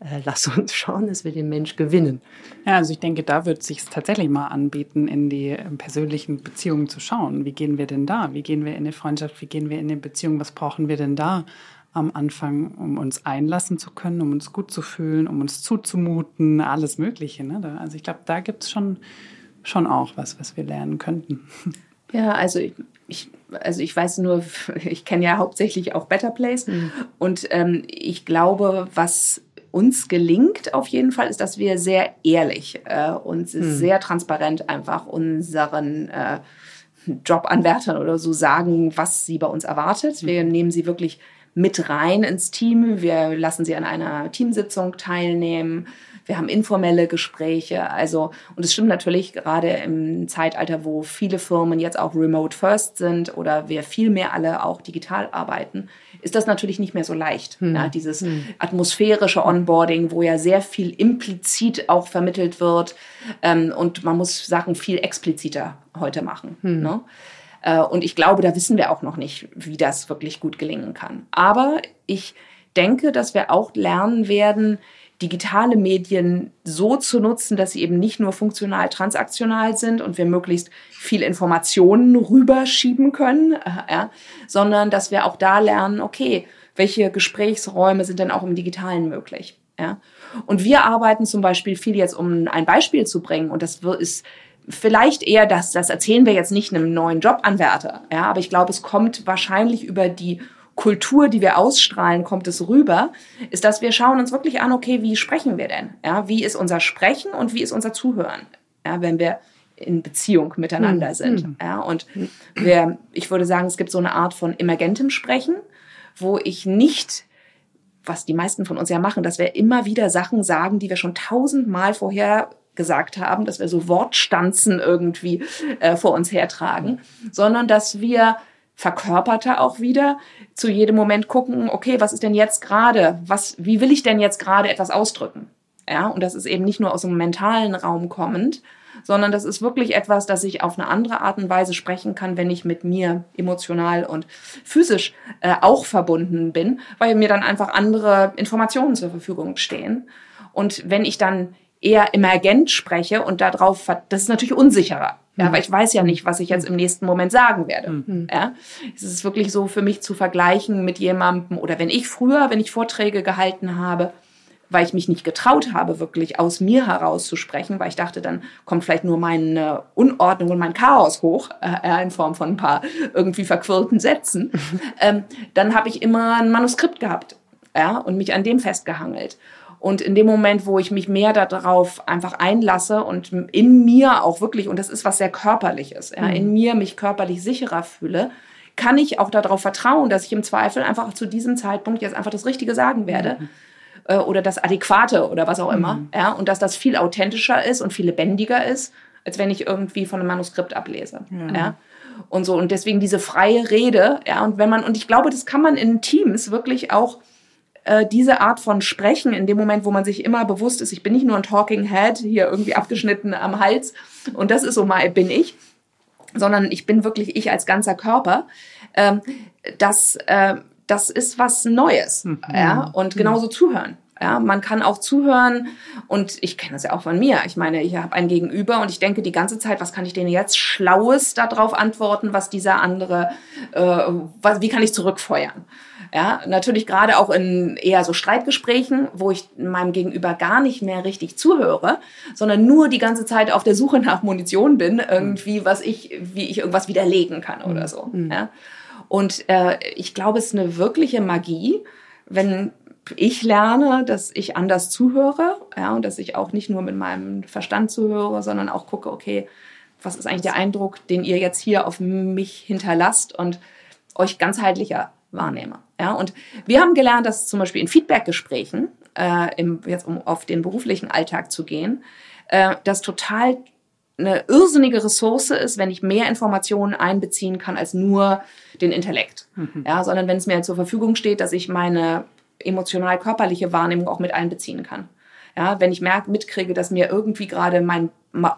Äh, lass uns schauen, dass wir den Mensch gewinnen. Ja, also ich denke, da wird es sich tatsächlich mal anbieten, in die äh, persönlichen Beziehungen zu schauen. Wie gehen wir denn da? Wie gehen wir in eine Freundschaft? Wie gehen wir in eine Beziehung? Was brauchen wir denn da? Am Anfang, um uns einlassen zu können, um uns gut zu fühlen, um uns zuzumuten, alles Mögliche. Ne? Also ich glaube, da gibt es schon, schon auch was, was wir lernen könnten. (laughs) Ja, also ich, ich also ich weiß nur, (laughs) ich kenne ja hauptsächlich auch Better Place mhm. und ähm, ich glaube, was uns gelingt auf jeden Fall, ist, dass wir sehr ehrlich äh, und mhm. sehr transparent einfach unseren äh, Jobanwärtern oder so sagen, was sie bei uns erwartet. Wir mhm. nehmen sie wirklich mit rein ins Team. Wir lassen sie an einer Teamsitzung teilnehmen. Wir haben informelle Gespräche. Also, und es stimmt natürlich gerade im Zeitalter, wo viele Firmen jetzt auch remote first sind oder wir viel mehr alle auch digital arbeiten, ist das natürlich nicht mehr so leicht. Hm. Ja, dieses hm. atmosphärische Onboarding, wo ja sehr viel implizit auch vermittelt wird. Ähm, und man muss Sachen viel expliziter heute machen. Hm. Ne? Äh, und ich glaube, da wissen wir auch noch nicht, wie das wirklich gut gelingen kann. Aber ich denke, dass wir auch lernen werden, digitale Medien so zu nutzen, dass sie eben nicht nur funktional transaktional sind und wir möglichst viel Informationen rüberschieben können, äh, ja, sondern dass wir auch da lernen, okay, welche Gesprächsräume sind denn auch im Digitalen möglich. Ja? Und wir arbeiten zum Beispiel viel jetzt, um ein Beispiel zu bringen, und das ist vielleicht eher das, das erzählen wir jetzt nicht einem neuen Jobanwärter, ja, aber ich glaube, es kommt wahrscheinlich über die Kultur, die wir ausstrahlen, kommt es rüber, ist, dass wir schauen uns wirklich an, okay, wie sprechen wir denn? Ja, wie ist unser Sprechen und wie ist unser Zuhören? Ja, wenn wir in Beziehung miteinander mhm. sind. Mhm. Ja, und wir, ich würde sagen, es gibt so eine Art von emergentem Sprechen, wo ich nicht was die meisten von uns ja machen, dass wir immer wieder Sachen sagen, die wir schon tausendmal vorher gesagt haben, dass wir so Wortstanzen irgendwie äh, vor uns hertragen, sondern dass wir verkörperter auch wieder zu jedem Moment gucken, okay, was ist denn jetzt gerade, was, wie will ich denn jetzt gerade etwas ausdrücken? Ja, und das ist eben nicht nur aus dem mentalen Raum kommend, sondern das ist wirklich etwas, das ich auf eine andere Art und Weise sprechen kann, wenn ich mit mir emotional und physisch äh, auch verbunden bin, weil mir dann einfach andere Informationen zur Verfügung stehen. Und wenn ich dann eher emergent spreche und darauf, das ist natürlich unsicherer. Ja, mhm. weil ich weiß ja nicht, was ich jetzt im nächsten Moment sagen werde. Mhm. Ja, es ist wirklich so für mich zu vergleichen mit jemandem oder wenn ich früher, wenn ich Vorträge gehalten habe, weil ich mich nicht getraut habe, wirklich aus mir heraus zu sprechen, weil ich dachte, dann kommt vielleicht nur meine Unordnung und mein Chaos hoch, äh, in Form von ein paar irgendwie verquirlten Sätzen, (laughs) ähm, dann habe ich immer ein Manuskript gehabt ja, und mich an dem festgehangelt. Und in dem Moment, wo ich mich mehr darauf einfach einlasse und in mir auch wirklich, und das ist was sehr körperliches, ja, in mhm. mir mich körperlich sicherer fühle, kann ich auch darauf vertrauen, dass ich im Zweifel einfach zu diesem Zeitpunkt jetzt einfach das Richtige sagen werde. Mhm äh, oder das Adäquate oder was auch immer. Mhm. Ja, und dass das viel authentischer ist und viel lebendiger ist, als wenn ich irgendwie von einem Manuskript ablese. Ja. ja. Und so. Und deswegen diese freie Rede, ja, und wenn man, und ich glaube, das kann man in Teams wirklich auch äh, diese Art von Sprechen, in dem Moment, wo man sich immer bewusst ist, ich bin nicht nur ein Talking Head, hier irgendwie abgeschnitten am Hals und das ist so mal, bin ich, sondern ich bin wirklich ich als ganzer Körper, ähm, dass äh, das ist was Neues. Mhm. Ja? Und genauso zuhören. Ja, man kann auch zuhören und ich kenne das ja auch von mir. Ich meine, ich habe ein Gegenüber und ich denke die ganze Zeit, was kann ich denn jetzt Schlaues darauf antworten, was dieser andere, äh, was, wie kann ich zurückfeuern? Ja, natürlich gerade auch in eher so Streitgesprächen, wo ich meinem Gegenüber gar nicht mehr richtig zuhöre, sondern nur die ganze Zeit auf der Suche nach Munition bin, irgendwie, was ich, wie ich irgendwas widerlegen kann oder so. Mhm. Ja. Und äh, ich glaube, es ist eine wirkliche Magie, wenn ich lerne, dass ich anders zuhöre, ja, und dass ich auch nicht nur mit meinem Verstand zuhöre, sondern auch gucke, okay, was ist eigentlich der Eindruck, den ihr jetzt hier auf mich hinterlasst und euch ganzheitlicher wahrnehme. Ja, und wir haben gelernt, dass zum Beispiel in Feedbackgesprächen, äh, im, jetzt um auf den beruflichen Alltag zu gehen, äh, das total eine irrsinnige Ressource ist, wenn ich mehr Informationen einbeziehen kann als nur den Intellekt. Mhm. Ja, sondern wenn es mir zur Verfügung steht, dass ich meine emotional-körperliche Wahrnehmung auch mit einbeziehen kann. Ja, wenn ich merke, mitkriege, dass mir irgendwie gerade mein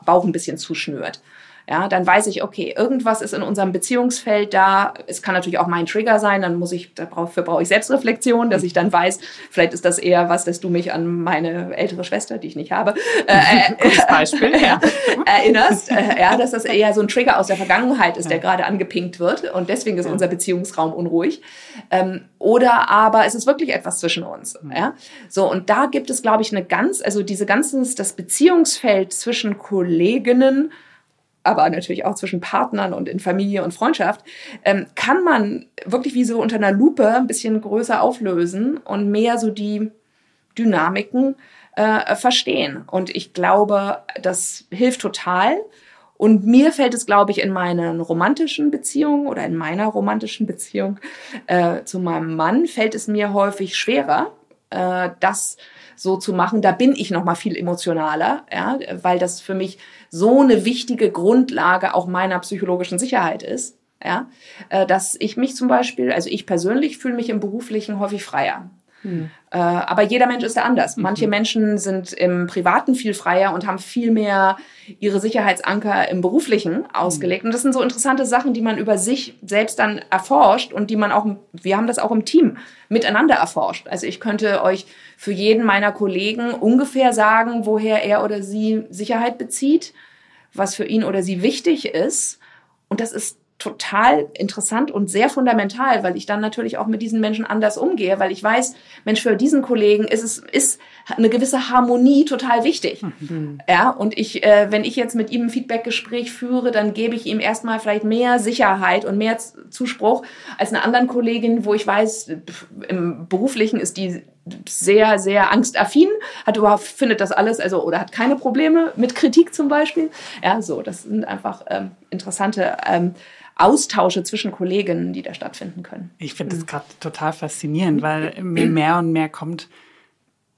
Bauch ein bisschen zuschnürt ja, dann weiß ich, okay, irgendwas ist in unserem Beziehungsfeld da. Es kann natürlich auch mein Trigger sein, dann muss ich, dafür brauche ich Selbstreflexion, dass ich dann weiß, vielleicht ist das eher was, dass du mich an meine ältere Schwester, die ich nicht habe, äh, äh, (laughs) Beispiel, ja. (laughs) erinnerst. Äh, ja, dass das eher so ein Trigger aus der Vergangenheit ist, der gerade angepinkt wird und deswegen ist unser Beziehungsraum unruhig. Ähm, oder aber es ist wirklich etwas zwischen uns. Ja? So, und da gibt es, glaube ich, eine ganz, also diese ganzen, das Beziehungsfeld zwischen Kolleginnen, aber natürlich auch zwischen Partnern und in Familie und Freundschaft, ähm, kann man wirklich wie so unter einer Lupe ein bisschen größer auflösen und mehr so die Dynamiken äh, verstehen. Und ich glaube, das hilft total. Und mir fällt es, glaube ich, in meinen romantischen Beziehungen oder in meiner romantischen Beziehung äh, zu meinem Mann fällt es mir häufig schwerer, äh, das so zu machen. Da bin ich noch mal viel emotionaler, ja, weil das für mich so eine wichtige Grundlage auch meiner psychologischen Sicherheit ist, ja, äh, dass ich mich zum Beispiel, also ich persönlich fühle mich im beruflichen häufig freier. Mhm. Äh, aber jeder Mensch ist da anders. Mhm. Manche Menschen sind im Privaten viel freier und haben viel mehr ihre Sicherheitsanker im Beruflichen ausgelegt. Mhm. Und das sind so interessante Sachen, die man über sich selbst dann erforscht und die man auch, wir haben das auch im Team miteinander erforscht. Also ich könnte euch für jeden meiner Kollegen ungefähr sagen, woher er oder sie Sicherheit bezieht, was für ihn oder sie wichtig ist. Und das ist total interessant und sehr fundamental, weil ich dann natürlich auch mit diesen Menschen anders umgehe, weil ich weiß, Mensch, für diesen Kollegen ist es ist eine gewisse Harmonie total wichtig. Mhm. Ja, und ich, äh, wenn ich jetzt mit ihm ein Feedbackgespräch führe, dann gebe ich ihm erstmal vielleicht mehr Sicherheit und mehr Zuspruch als einer anderen Kollegin, wo ich weiß, im beruflichen ist die sehr, sehr angstaffin, hat überhaupt, findet das alles, also, oder hat keine Probleme mit Kritik zum Beispiel. Ja, so, das sind einfach ähm, interessante ähm, Austausche zwischen Kolleginnen, die da stattfinden können. Ich finde das gerade total faszinierend, weil (clears throat) mir mehr und mehr kommt,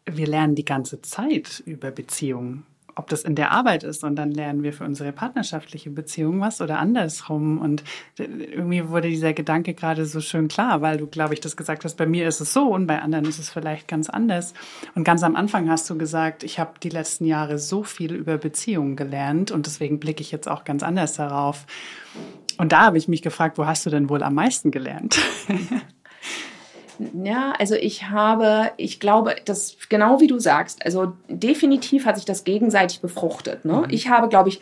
wir lernen die ganze Zeit über Beziehungen ob das in der Arbeit ist und dann lernen wir für unsere partnerschaftliche Beziehung was oder andersrum. Und irgendwie wurde dieser Gedanke gerade so schön klar, weil du, glaube ich, das gesagt hast, bei mir ist es so und bei anderen ist es vielleicht ganz anders. Und ganz am Anfang hast du gesagt, ich habe die letzten Jahre so viel über Beziehungen gelernt und deswegen blicke ich jetzt auch ganz anders darauf. Und da habe ich mich gefragt, wo hast du denn wohl am meisten gelernt? (laughs) Ja, also ich habe, ich glaube, das genau wie du sagst, also definitiv hat sich das gegenseitig befruchtet. Ne? Mhm. Ich habe, glaube ich,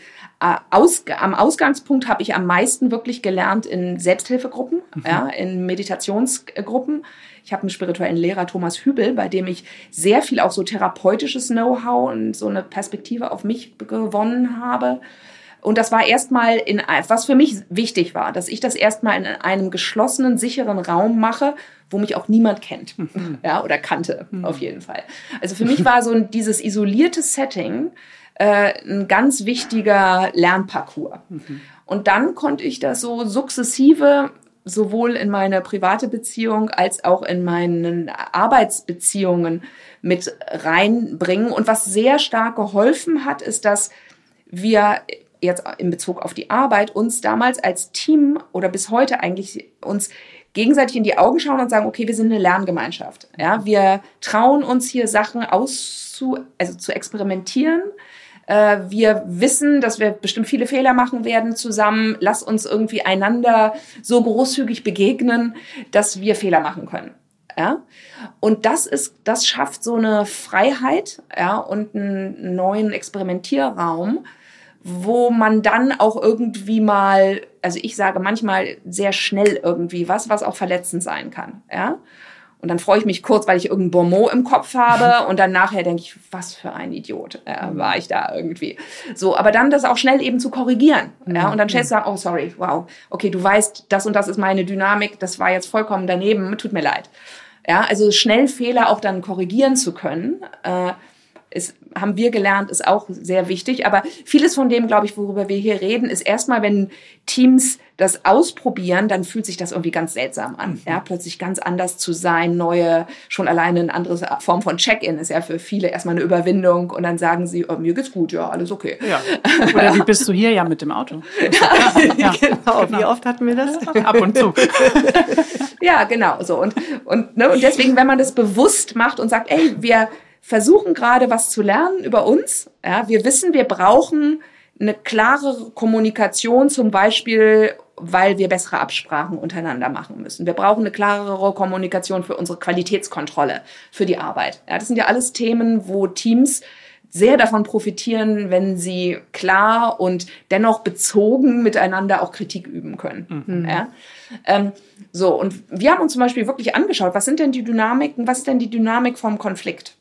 aus, am Ausgangspunkt habe ich am meisten wirklich gelernt in Selbsthilfegruppen, mhm. ja, in Meditationsgruppen. Ich habe einen spirituellen Lehrer, Thomas Hübel, bei dem ich sehr viel auch so therapeutisches Know-how und so eine Perspektive auf mich gewonnen habe. Und das war erstmal in, was für mich wichtig war, dass ich das erstmal in einem geschlossenen, sicheren Raum mache, wo mich auch niemand kennt. Mhm. Ja, oder kannte, mhm. auf jeden Fall. Also für mich war so dieses isolierte Setting äh, ein ganz wichtiger Lernparcours. Mhm. Und dann konnte ich das so sukzessive sowohl in meine private Beziehung als auch in meinen Arbeitsbeziehungen mit reinbringen. Und was sehr stark geholfen hat, ist, dass wir jetzt in Bezug auf die Arbeit uns damals als Team oder bis heute eigentlich uns gegenseitig in die Augen schauen und sagen, okay, wir sind eine Lerngemeinschaft. Ja, wir trauen uns hier Sachen auszu, also zu experimentieren. Äh, wir wissen, dass wir bestimmt viele Fehler machen werden zusammen. Lass uns irgendwie einander so großzügig begegnen, dass wir Fehler machen können. Ja? Und das ist, das schafft so eine Freiheit, ja, und einen neuen Experimentierraum, wo man dann auch irgendwie mal, also ich sage manchmal sehr schnell irgendwie was, was auch verletzend sein kann, ja. Und dann freue ich mich kurz, weil ich irgendein Bonmot im Kopf habe (laughs) und dann nachher denke ich, was für ein Idiot äh, mhm. war ich da irgendwie. So, aber dann das auch schnell eben zu korrigieren. Ja, und dann schnell zu sagen, oh sorry, wow, okay, du weißt, das und das ist meine Dynamik, das war jetzt vollkommen daneben, tut mir leid. Ja, also schnell Fehler auch dann korrigieren zu können. Äh, ist, haben wir gelernt, ist auch sehr wichtig. Aber vieles von dem, glaube ich, worüber wir hier reden, ist erstmal, wenn Teams das ausprobieren, dann fühlt sich das irgendwie ganz seltsam an. Mhm. Ja, plötzlich ganz anders zu sein, neue, schon alleine eine andere Form von Check-in ist ja für viele erstmal eine Überwindung und dann sagen sie, oh, mir geht's gut, ja, alles okay. Ja. (laughs) Oder wie bist du hier? Ja, mit dem Auto. (laughs) ja, genau. genau. Wie oft hatten wir das? (laughs) Ab und zu. ja, genau, so. Und, und, ne, und deswegen, wenn man das bewusst macht und sagt, ey, wir, versuchen gerade was zu lernen über uns. Ja, wir wissen, wir brauchen eine klare Kommunikation, zum Beispiel, weil wir bessere Absprachen untereinander machen müssen. Wir brauchen eine klarere Kommunikation für unsere Qualitätskontrolle, für die Arbeit. Ja, das sind ja alles Themen, wo Teams sehr davon profitieren, wenn sie klar und dennoch bezogen miteinander auch Kritik üben können. Mhm. Ja? Ähm, so, und wir haben uns zum Beispiel wirklich angeschaut, was sind denn die Dynamiken, was ist denn die Dynamik vom Konflikt?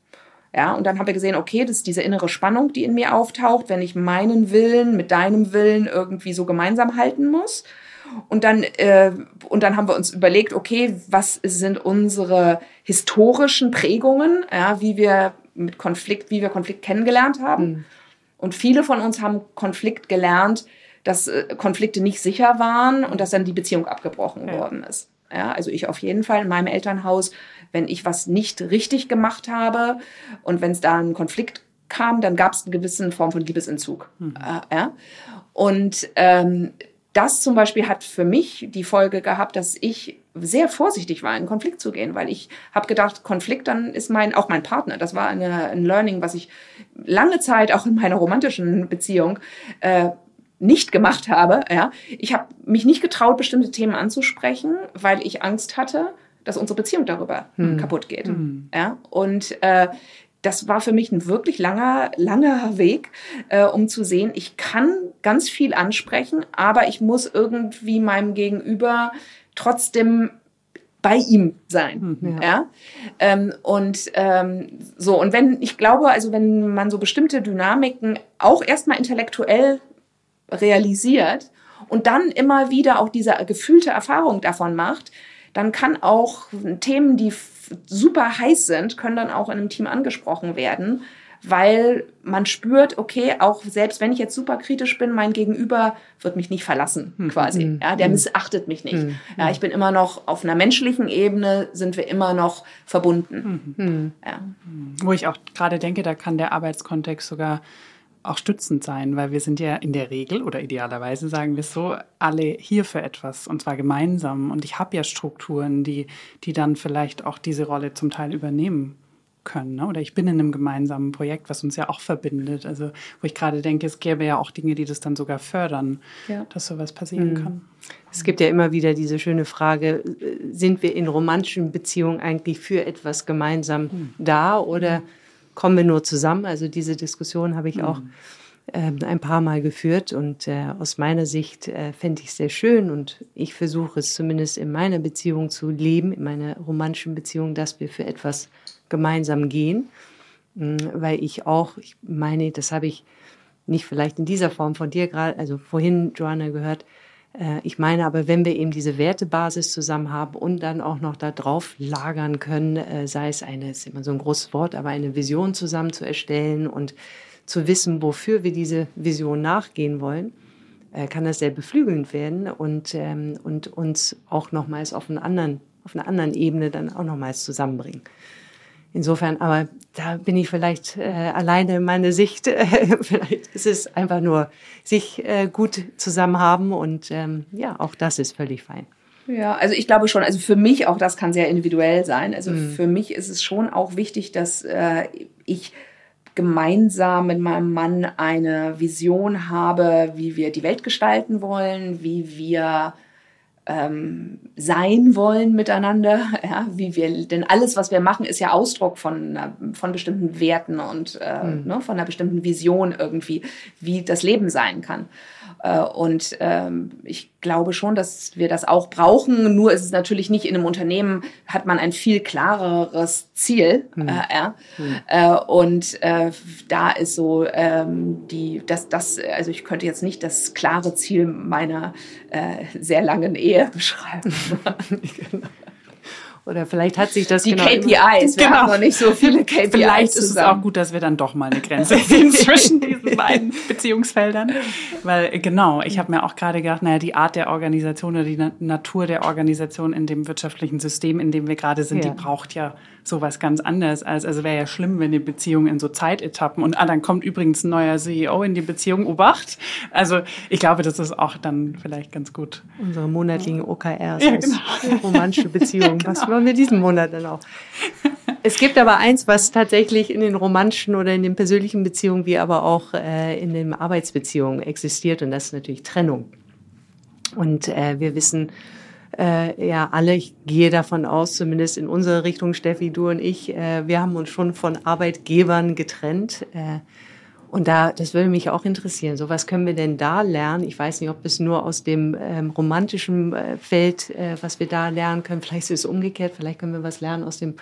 Ja, und dann haben wir gesehen, okay, das ist diese innere Spannung, die in mir auftaucht, wenn ich meinen Willen mit deinem Willen irgendwie so gemeinsam halten muss. Und dann, äh, und dann haben wir uns überlegt, okay, was sind unsere historischen Prägungen, ja, wie wir mit Konflikt, wie wir Konflikt kennengelernt haben. Mhm. Und viele von uns haben Konflikt gelernt, dass äh, Konflikte nicht sicher waren und dass dann die Beziehung abgebrochen ja. worden ist. Ja, also ich auf jeden Fall in meinem Elternhaus wenn ich was nicht richtig gemacht habe und wenn es da einen Konflikt kam, dann gab es eine gewisse Form von Liebesentzug. Mhm. Äh, ja? Und ähm, das zum Beispiel hat für mich die Folge gehabt, dass ich sehr vorsichtig war, in Konflikt zu gehen, weil ich habe gedacht, Konflikt dann ist mein auch mein Partner. Das war eine, ein Learning, was ich lange Zeit auch in meiner romantischen Beziehung äh, nicht gemacht habe. Ja, ich habe mich nicht getraut, bestimmte Themen anzusprechen, weil ich Angst hatte, dass unsere Beziehung darüber hm. kaputt geht. Hm. Ja, und äh, das war für mich ein wirklich langer, langer Weg, äh, um zu sehen, ich kann ganz viel ansprechen, aber ich muss irgendwie meinem Gegenüber trotzdem bei ihm sein. Mhm, ja. ja? Ähm, und ähm, so, und wenn, ich glaube, also wenn man so bestimmte Dynamiken auch erstmal intellektuell realisiert und dann immer wieder auch diese gefühlte Erfahrung davon macht, dann kann auch Themen, die super heiß sind, können dann auch in einem Team angesprochen werden, weil man spürt, okay, auch selbst wenn ich jetzt super kritisch bin, mein Gegenüber wird mich nicht verlassen, hm. quasi. Mhm. Ja, der mhm. missachtet mich nicht. Mhm. Ja, ich bin immer noch auf einer menschlichen Ebene, sind wir immer noch verbunden. Mhm. Ja. Wo ich auch gerade denke, da kann der Arbeitskontext sogar auch stützend sein, weil wir sind ja in der Regel oder idealerweise sagen wir so alle hier für etwas und zwar gemeinsam und ich habe ja Strukturen, die die dann vielleicht auch diese Rolle zum Teil übernehmen können. Ne? Oder ich bin in einem gemeinsamen Projekt, was uns ja auch verbindet. Also wo ich gerade denke, es gäbe ja auch Dinge, die das dann sogar fördern, ja. dass sowas passieren mhm. kann. Es gibt ja immer wieder diese schöne Frage, sind wir in romantischen Beziehungen eigentlich für etwas gemeinsam mhm. da oder mhm kommen wir nur zusammen. Also diese Diskussion habe ich auch äh, ein paar Mal geführt und äh, aus meiner Sicht äh, fände ich es sehr schön und ich versuche es zumindest in meiner Beziehung zu leben, in meiner romantischen Beziehung, dass wir für etwas gemeinsam gehen, mhm, weil ich auch, ich meine, das habe ich nicht vielleicht in dieser Form von dir gerade, also vorhin, Joanna, gehört, ich meine aber, wenn wir eben diese Wertebasis zusammen haben und dann auch noch da drauf lagern können, äh, sei es eine, ist immer so ein großes Wort, aber eine Vision zusammen zu erstellen und zu wissen, wofür wir diese Vision nachgehen wollen, äh, kann das sehr beflügelnd werden und, ähm, und uns auch nochmals auf, einen anderen, auf einer anderen Ebene dann auch nochmals zusammenbringen. Insofern, aber da bin ich vielleicht äh, alleine in meiner Sicht. (laughs) vielleicht ist es einfach nur sich äh, gut zusammen haben und ähm, ja, auch das ist völlig fein. Ja, also ich glaube schon, also für mich auch das kann sehr individuell sein. Also mhm. für mich ist es schon auch wichtig, dass äh, ich gemeinsam mit meinem Mann eine Vision habe, wie wir die Welt gestalten wollen, wie wir ähm, sein wollen miteinander, (laughs) ja, wie wir, denn alles, was wir machen, ist ja Ausdruck von, von bestimmten Werten und äh, mhm. ne, von einer bestimmten Vision irgendwie, wie das Leben sein kann. Äh, und ähm, ich glaube schon, dass wir das auch brauchen. Nur ist es natürlich nicht in einem Unternehmen, hat man ein viel klareres Ziel. Mhm. Äh, ja. Mhm. Äh, und äh, da ist so ähm, die, das, das, also ich könnte jetzt nicht das klare Ziel meiner äh, sehr langen Ehe (laughs) beschreiben. (laughs) genau. Oder vielleicht hat sich das die genau KPIs. Wir genau. haben noch nicht so viele KPIs. Vielleicht zusammen. ist es auch gut, dass wir dann doch mal eine Grenze ziehen (laughs) zwischen diesen beiden Beziehungsfeldern. Weil genau, ich habe mir auch gerade gedacht, naja, die Art der Organisation oder die Natur der Organisation in dem wirtschaftlichen System, in dem wir gerade sind, ja. die braucht ja sowas ganz anderes als, also wäre ja schlimm, wenn die Beziehung in so Zeitetappen und ah, dann kommt übrigens ein neuer CEO in die Beziehung, Obacht. Also ich glaube, das ist auch dann vielleicht ganz gut. Unsere monatlichen OKRs, ja, genau. romantische Beziehungen. (laughs) genau. Was wollen wir diesen Monat dann auch? Es gibt aber eins, was tatsächlich in den romantischen oder in den persönlichen Beziehungen wie aber auch äh, in den Arbeitsbeziehungen existiert und das ist natürlich Trennung. Und äh, wir wissen, äh, ja alle, ich gehe davon aus, zumindest in unsere Richtung, Steffi, du und ich, äh, wir haben uns schon von Arbeitgebern getrennt. Äh, und da, das würde mich auch interessieren. So, was können wir denn da lernen? Ich weiß nicht, ob es nur aus dem ähm, romantischen äh, Feld, äh, was wir da lernen können. Vielleicht ist es umgekehrt. Vielleicht können wir was lernen aus dem,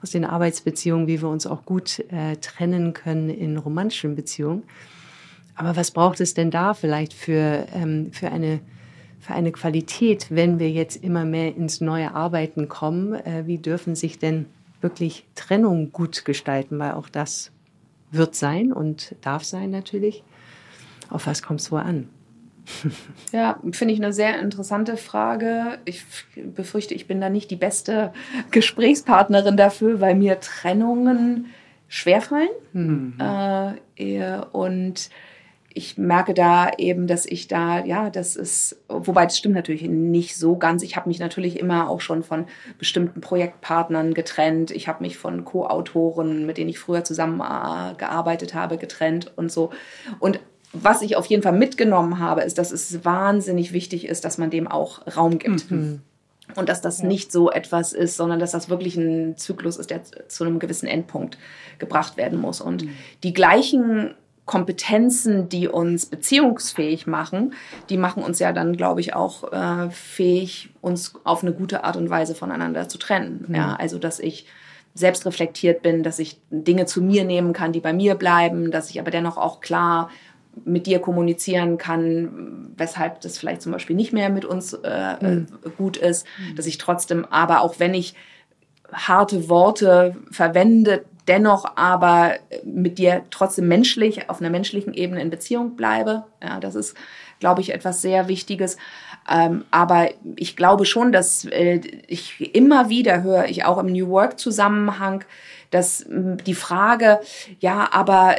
aus den Arbeitsbeziehungen, wie wir uns auch gut äh, trennen können in romantischen Beziehungen. Aber was braucht es denn da vielleicht für, ähm, für eine, für eine Qualität, wenn wir jetzt immer mehr ins neue Arbeiten kommen? Äh, wie dürfen sich denn wirklich Trennung gut gestalten? Weil auch das wird sein und darf sein natürlich. Auf was kommt es wohl an? (laughs) Ja, finde ich eine sehr interessante Frage. Ich befürchte, ich bin da nicht die beste Gesprächspartnerin dafür, weil mir Trennungen schwerfallen. Mhm. Äh, und ich merke da eben, dass ich da, ja, das ist, wobei das stimmt natürlich nicht so ganz. Ich habe mich natürlich immer auch schon von bestimmten Projektpartnern getrennt. Ich habe mich von Co-Autoren, mit denen ich früher zusammengearbeitet habe, getrennt und so. Und was ich auf jeden Fall mitgenommen habe, ist, dass es wahnsinnig wichtig ist, dass man dem auch Raum gibt. Mhm. Und dass das ja. nicht so etwas ist, sondern dass das wirklich ein Zyklus ist, der zu einem gewissen Endpunkt gebracht werden muss. Und mhm. die gleichen Kompetenzen, die uns beziehungsfähig machen, die machen uns ja dann, glaube ich, auch äh, fähig, uns auf eine gute Art und Weise voneinander zu trennen. Mhm. Ja, also dass ich selbst reflektiert bin, dass ich Dinge zu mir nehmen kann, die bei mir bleiben, dass ich aber dennoch auch klar mit dir kommunizieren kann, weshalb das vielleicht zum Beispiel nicht mehr mit uns äh, mhm. gut ist, mhm. dass ich trotzdem, aber auch wenn ich harte Worte verwende, dennoch aber mit dir trotzdem menschlich, auf einer menschlichen Ebene in Beziehung bleibe. Ja, das ist, glaube ich, etwas sehr Wichtiges. Ähm, aber ich glaube schon, dass äh, ich immer wieder höre, ich auch im New Work Zusammenhang, dass die Frage, ja, aber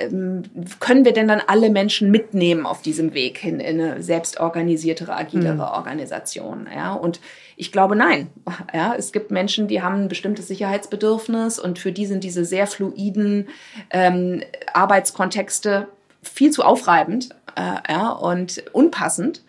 können wir denn dann alle Menschen mitnehmen auf diesem Weg hin in eine selbstorganisiertere, agilere mhm. Organisation? Ja, und ich glaube, nein. Ja, es gibt Menschen, die haben ein bestimmtes Sicherheitsbedürfnis und für die sind diese sehr fluiden ähm, Arbeitskontexte viel zu aufreibend äh, ja, und unpassend.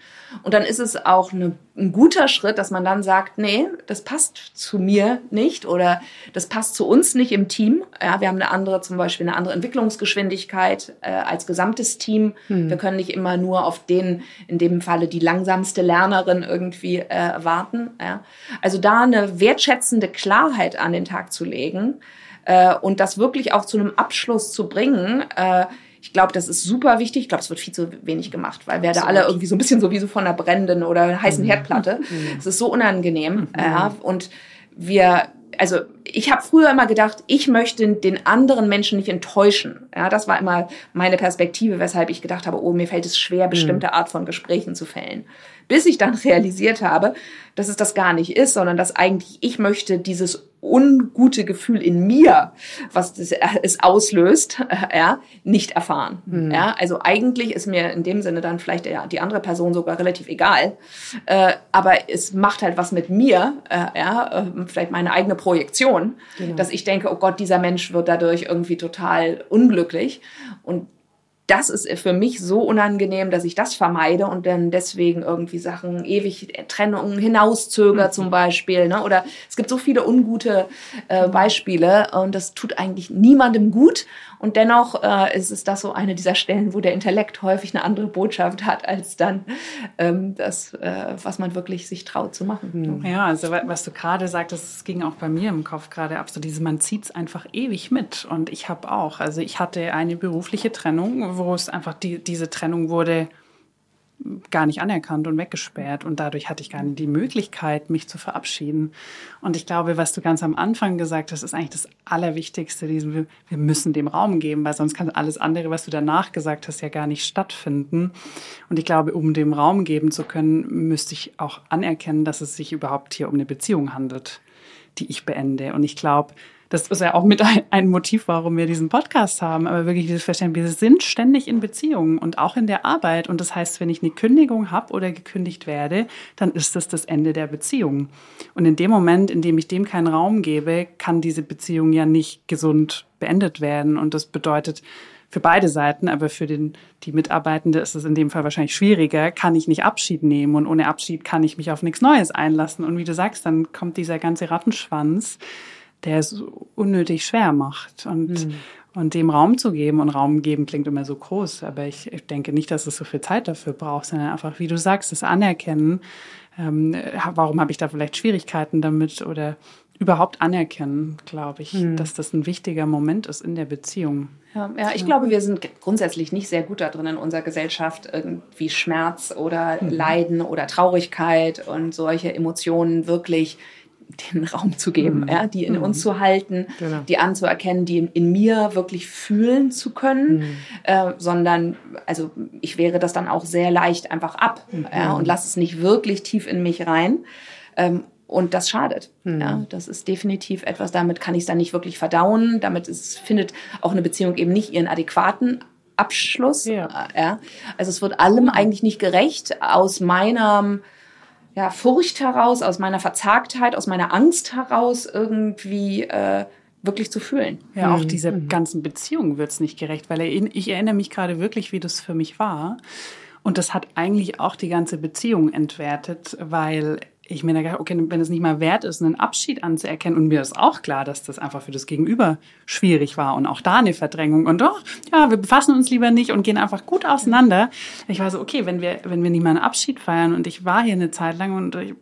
Und dann ist es auch eine, ein guter Schritt, dass man dann sagt, nee, das passt zu mir nicht oder das passt zu uns nicht im Team. Ja, wir haben eine andere, zum Beispiel eine andere Entwicklungsgeschwindigkeit äh, als gesamtes Team. Hm. Wir können nicht immer nur auf den, in dem Falle die langsamste Lernerin irgendwie äh, warten. Ja. Also da eine wertschätzende Klarheit an den Tag zu legen äh, und das wirklich auch zu einem Abschluss zu bringen. Äh, ich glaube, das ist super wichtig. Ich glaube, es wird viel zu wenig gemacht, weil wir da alle irgendwie so ein bisschen sowieso von einer brennenden oder heißen mhm. Herdplatte. Mhm. Es ist so unangenehm. Mhm. Ja, und wir also ich habe früher immer gedacht, ich möchte den anderen Menschen nicht enttäuschen. Ja, das war immer meine Perspektive, weshalb ich gedacht habe, oh, mir fällt es schwer, bestimmte mhm. Art von Gesprächen zu fällen. Bis ich dann (laughs) realisiert habe, dass es das gar nicht ist, sondern dass eigentlich ich möchte dieses ungute Gefühl in mir, was das, es auslöst, äh, ja, nicht erfahren. Mhm. Ja, also eigentlich ist mir in dem Sinne dann vielleicht ja, die andere Person sogar relativ egal, äh, aber es macht halt was mit mir, äh, ja, äh, vielleicht meine eigene Projektion, genau. dass ich denke, oh Gott, dieser Mensch wird dadurch irgendwie total unglücklich und das ist für mich so unangenehm, dass ich das vermeide und dann deswegen irgendwie Sachen ewig Trennungen hinauszöger mhm. zum Beispiel. Ne? Oder es gibt so viele ungute äh, Beispiele und das tut eigentlich niemandem gut. Und dennoch äh, ist es das so eine dieser Stellen, wo der Intellekt häufig eine andere Botschaft hat, als dann ähm, das, äh, was man wirklich sich traut zu machen. Mhm. Ja, also was du gerade sagtest, es ging auch bei mir im Kopf gerade ab, so diese, man zieht es einfach ewig mit. Und ich habe auch, also ich hatte eine berufliche Trennung, wo es einfach die, diese Trennung wurde gar nicht anerkannt und weggesperrt und dadurch hatte ich gar nicht die Möglichkeit, mich zu verabschieden. Und ich glaube, was du ganz am Anfang gesagt hast, ist eigentlich das Allerwichtigste, diesen, wir müssen dem Raum geben, weil sonst kann alles andere, was du danach gesagt hast, ja gar nicht stattfinden. Und ich glaube, um dem Raum geben zu können, müsste ich auch anerkennen, dass es sich überhaupt hier um eine Beziehung handelt, die ich beende. Und ich glaube, das ist ja auch mit ein, Motiv, warum wir diesen Podcast haben, aber wirklich dieses Verständnis, wir sind ständig in Beziehungen und auch in der Arbeit. Und das heißt, wenn ich eine Kündigung habe oder gekündigt werde, dann ist das das Ende der Beziehung. Und in dem Moment, in dem ich dem keinen Raum gebe, kann diese Beziehung ja nicht gesund beendet werden. Und das bedeutet, für beide Seiten, aber für den, die Mitarbeitende ist es in dem Fall wahrscheinlich schwieriger, kann ich nicht Abschied nehmen und ohne Abschied kann ich mich auf nichts Neues einlassen. Und wie du sagst, dann kommt dieser ganze Rattenschwanz, der es unnötig schwer macht. Und, mhm. und dem Raum zu geben, und Raum geben klingt immer so groß, aber ich, ich denke nicht, dass es so viel Zeit dafür braucht, sondern einfach, wie du sagst, das Anerkennen. Ähm, warum habe ich da vielleicht Schwierigkeiten damit oder überhaupt anerkennen, glaube ich, mhm. dass das ein wichtiger Moment ist in der Beziehung. Ja, ja, ich glaube, wir sind grundsätzlich nicht sehr gut darin in unserer Gesellschaft, irgendwie Schmerz oder mhm. Leiden oder Traurigkeit und solche Emotionen wirklich den Raum zu geben, mhm. ja, die in mhm. uns zu halten, genau. die anzuerkennen, die in, in, mir wirklich fühlen zu können, mhm. äh, sondern, also ich wäre das dann auch sehr leicht einfach ab mhm. ja, und lasse es nicht wirklich tief in mich rein. Ähm, und das schadet. Mhm. Ja, das ist definitiv etwas, damit kann ich es dann nicht wirklich verdauen. Damit ist, findet auch eine Beziehung eben nicht ihren adäquaten Abschluss. Ja. Äh, ja. Also es wird allem eigentlich nicht gerecht aus meiner ja, Furcht heraus, aus meiner Verzagtheit, aus meiner Angst heraus irgendwie äh, wirklich zu fühlen. Ja, auch mhm. diese mhm. ganzen Beziehungen wird es nicht gerecht, weil ich erinnere mich gerade wirklich, wie das für mich war. Und das hat eigentlich auch die ganze Beziehung entwertet, weil ich mir gedacht, okay, wenn es nicht mal wert ist, einen Abschied anzuerkennen, und mir ist auch klar, dass das einfach für das Gegenüber schwierig war und auch da eine Verdrängung und doch, ja, wir befassen uns lieber nicht und gehen einfach gut auseinander. Ich war so, okay, wenn wir, wenn wir nicht mal einen Abschied feiern und ich war hier eine Zeit lang und ich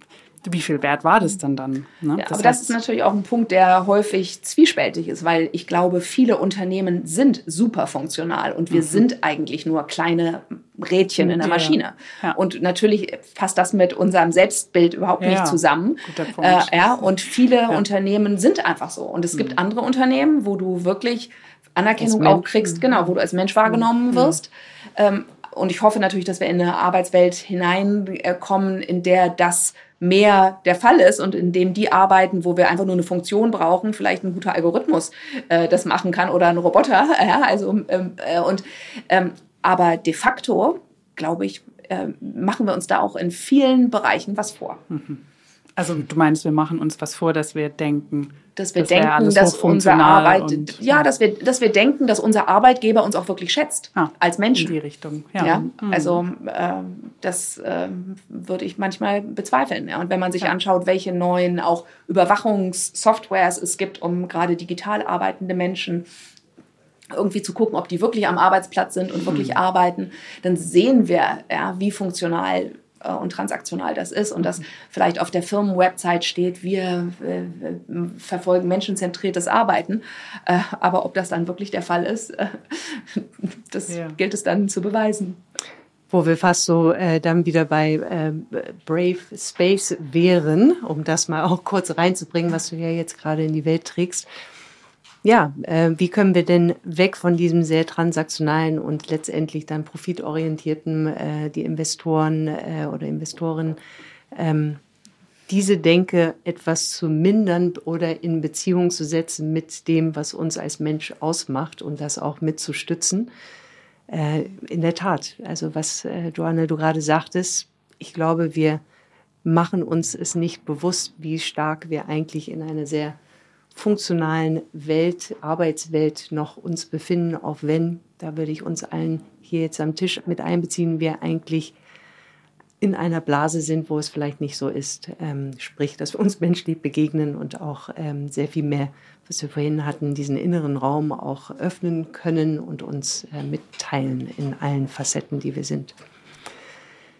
wie viel wert war das denn dann? Ne? Ja, das aber das ist natürlich auch ein Punkt, der häufig zwiespältig ist, weil ich glaube, viele Unternehmen sind super funktional und wir mhm. sind eigentlich nur kleine Rädchen in der Maschine. Ja. Und natürlich passt das mit unserem Selbstbild überhaupt ja. nicht zusammen. Guter Punkt. Äh, ja, und viele Unternehmen sind einfach so. Und es gibt mhm. andere Unternehmen, wo du wirklich Anerkennung auch kriegst, genau, wo du als Mensch wahrgenommen mhm. wirst. Ähm, und ich hoffe natürlich, dass wir in eine Arbeitswelt hineinkommen, in der das mehr der Fall ist und in dem die arbeiten, wo wir einfach nur eine Funktion brauchen, vielleicht ein guter Algorithmus äh, das machen kann oder ein Roboter. (laughs) Ja, also ähm, äh, und ähm, aber de facto glaube ich äh, machen wir uns da auch in vielen Bereichen was vor. (laughs) Also du meinst, wir machen uns was vor, dass wir denken, dass wir das denken, dass unsere Arbeit, und, ja, dass wir, dass wir denken, dass unser Arbeitgeber uns auch wirklich schätzt ah, als Menschen. In die Richtung, ja. ja mhm. Also äh, das äh, würde ich manchmal bezweifeln. Ja. Und wenn man sich ja. anschaut, welche neuen auch Überwachungssoftwares es gibt, um gerade digital arbeitende Menschen irgendwie zu gucken, ob die wirklich am Arbeitsplatz sind und wirklich mhm. arbeiten, dann sehen wir, ja, wie funktional äh, und transaktional das ist und dass vielleicht auf der Firmenwebsite steht, wir äh, verfolgen menschenzentriertes Arbeiten. Äh, aber ob das dann wirklich der Fall ist, (laughs) das ja. gilt es dann zu beweisen. Wo wir fast so äh, dann wieder bei äh, Brave Space wären, um das mal auch kurz reinzubringen, was du ja jetzt gerade in die Welt trägst ja, äh, wie können wir denn weg von diesem sehr transaktionalen und letztendlich dann profitorientierten, äh, die Investoren äh, oder Investoren, ähm, diese Denke etwas zu mindern oder in Beziehung zu setzen mit dem, was uns als Mensch ausmacht und das auch mitzustützen? Äh, in der Tat, also was äh, Joanne, du gerade sagtest, ich glaube, wir machen uns es nicht bewusst, wie stark wir eigentlich in einer sehr funktionalen Welt, Arbeitswelt noch uns befinden, auch wenn, da würde ich uns allen hier jetzt am Tisch mit einbeziehen, wir eigentlich in einer Blase sind, wo es vielleicht nicht so ist. Ähm, sprich, dass wir uns menschlich begegnen und auch ähm, sehr viel mehr, was wir vorhin hatten, diesen inneren Raum auch öffnen können und uns äh, mitteilen in allen Facetten, die wir sind.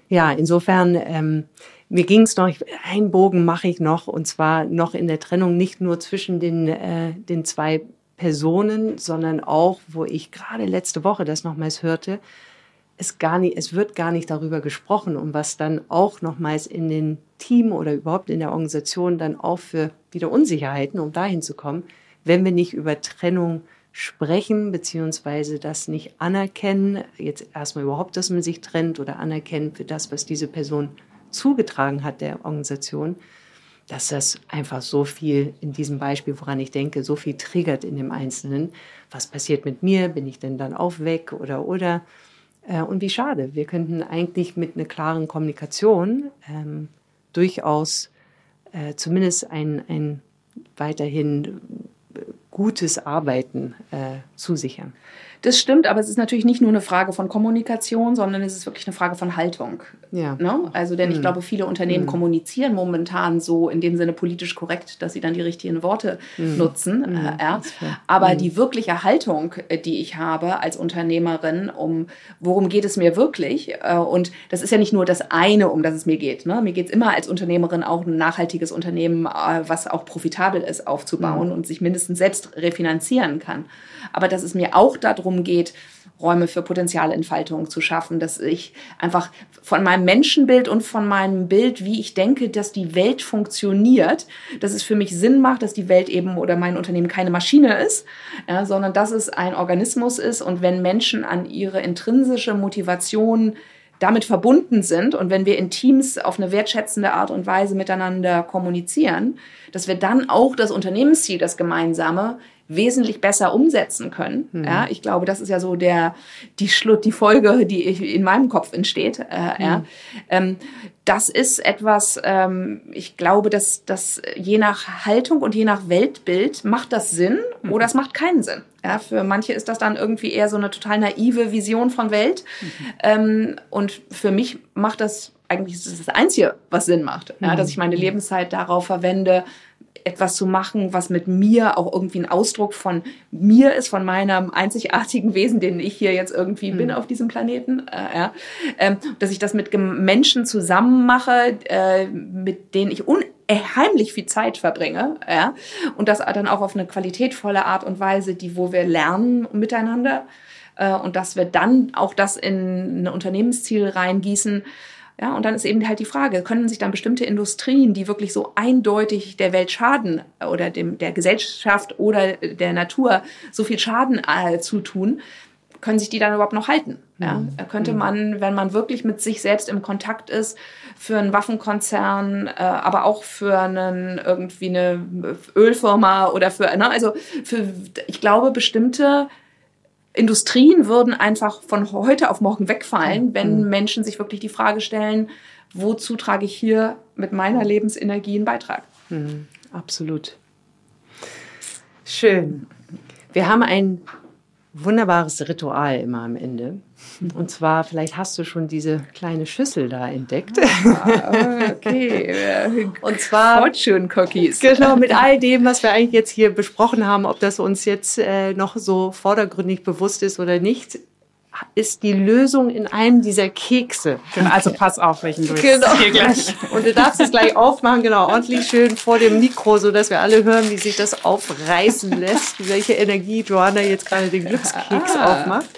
Ja, insofern ähm, mir ging es noch, einen Bogen mache ich noch, und zwar noch in der Trennung nicht nur zwischen den, äh, den zwei Personen, sondern auch, wo ich gerade letzte Woche das nochmals hörte, es, gar nicht, es wird gar nicht darüber gesprochen, um was dann auch nochmals in den Team oder überhaupt in der Organisation dann auch für wieder Unsicherheiten, um dahin zu kommen, wenn wir nicht über Trennung sprechen, beziehungsweise das nicht anerkennen, jetzt erstmal überhaupt, dass man sich trennt oder anerkennen für das, was diese Person zugetragen hat der Organisation, dass das einfach so viel in diesem Beispiel, woran ich denke, so viel triggert in dem Einzelnen. Was passiert mit mir? Bin ich denn dann auch weg oder oder? Äh, und wie schade. Wir könnten eigentlich mit einer klaren Kommunikation ähm, durchaus äh, zumindest ein, ein weiterhin gutes Arbeiten äh, zusichern. Das stimmt, aber es ist natürlich nicht nur eine Frage von Kommunikation, sondern es ist wirklich eine Frage von Haltung. Ja. Ne? Also, denn mhm. ich glaube, viele Unternehmen mhm. kommunizieren momentan so in dem Sinne politisch korrekt, dass sie dann die richtigen Worte mhm. nutzen. Mhm. Äh, ja. Aber mhm. die wirkliche Haltung, äh, die ich habe als Unternehmerin, um worum geht es mir wirklich? Äh, und das ist ja nicht nur das eine, um das es mir geht. Ne? Mir geht es immer als Unternehmerin auch ein nachhaltiges Unternehmen, äh, was auch profitabel ist, aufzubauen mhm. und sich mindestens selbst refinanzieren kann. Aber dass es mir auch darum geht, Räume für Potenzialentfaltung zu schaffen, dass ich einfach von meinem Menschenbild und von meinem Bild, wie ich denke, dass die Welt funktioniert, dass es für mich Sinn macht, dass die Welt eben oder mein Unternehmen keine Maschine ist, ja, sondern dass es ein Organismus ist. Und wenn Menschen an ihre intrinsische Motivation damit verbunden sind und wenn wir in Teams auf eine wertschätzende Art und Weise miteinander kommunizieren, dass wir dann auch das Unternehmensziel, das gemeinsame, wesentlich besser umsetzen können. Mhm. Ja, ich glaube, das ist ja so der, die Schluss, die Folge, die in meinem Kopf entsteht. Äh, mhm. ja. Ähm, das ist etwas, ähm, ich glaube, dass dass je nach Haltung und je nach Weltbild macht das Sinn mhm. oder es macht keinen Sinn. Ja, für manche ist das dann irgendwie eher so eine total naive Vision von Welt. Mhm. Ähm, und für mich macht das eigentlich das, das Einzige, was Sinn macht. Ja, dass ich meine mhm. Lebenszeit darauf verwende, etwas zu machen, was mit mir auch irgendwie ein Ausdruck von mir ist, von meinem einzigartigen Wesen, den ich hier jetzt irgendwie mhm. bin auf diesem Planeten. Äh, ja. ähm, dass ich das mit Menschen zusammen mache, äh, mit denen ich unheimlich viel Zeit verbringe. Ja. Und das dann auch auf eine qualitätvolle Art und Weise, die, wo wir lernen miteinander. Äh, und dass wir dann auch das in ein Unternehmensziel reingießen, ja, und dann ist eben halt die Frage, können sich dann bestimmte Industrien, die wirklich so eindeutig der Welt schaden oder dem, der Gesellschaft oder der Natur so viel Schaden äh, zutun, können sich die dann überhaupt noch halten? Ja, mhm. könnte mhm. man, wenn man wirklich mit sich selbst im Kontakt ist, für einen Waffenkonzern, äh, aber auch für einen irgendwie eine Ölfirma oder für, ne, also für, ich glaube, bestimmte Industrien würden einfach von heute auf morgen wegfallen, wenn mhm. Menschen sich wirklich die Frage stellen, wozu trage ich hier mit meiner Lebensenergie einen Beitrag? Mhm, absolut. Schön. Wir haben ein wunderbares Ritual immer am Ende. Und zwar, vielleicht hast du schon diese kleine Schüssel da entdeckt. Ah, okay. (laughs) Und zwar Fortune Cookies. Genau, mit all dem, was wir eigentlich jetzt hier besprochen haben, ob das uns jetzt äh, noch so vordergründig bewusst ist oder nicht, ist die Lösung in einem dieser Kekse. Genau, also pass auf, welchen du genau. hier gleich. (laughs) Und du darfst es gleich aufmachen, genau, ordentlich schön vor dem Mikro, so dass wir alle hören, wie sich das aufreißen lässt, welche Energie Joanna jetzt gerade den Glückskeks ah. aufmacht.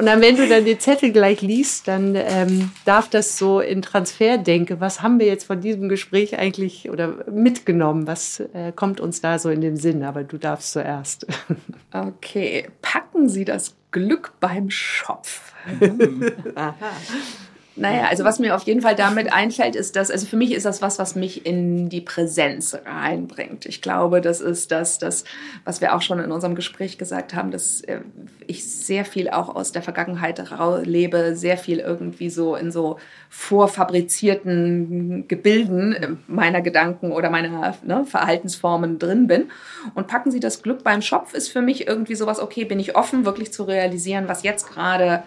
Und dann, wenn du dann den Zettel gleich liest, dann ähm, darf das so in Transfer denken. Was haben wir jetzt von diesem Gespräch eigentlich oder mitgenommen? Was äh, kommt uns da so in den Sinn? Aber du darfst zuerst. (laughs) Okay, packen Sie das Glück beim Schopf. (laughs) Naja, also was mir auf jeden Fall damit einfällt, ist dass, also für mich ist das was, was mich in die Präsenz reinbringt. Ich glaube, das ist das, das, was wir auch schon in unserem Gespräch gesagt haben, dass äh, ich sehr viel auch aus der Vergangenheit lebe, sehr viel irgendwie so in so vorfabrizierten Gebilden äh, meiner Gedanken oder meiner ne, Verhaltensformen drin bin. Und packen Sie das Glück beim Schopf ist für mich irgendwie sowas, okay, bin ich offen, wirklich zu realisieren, was jetzt gerade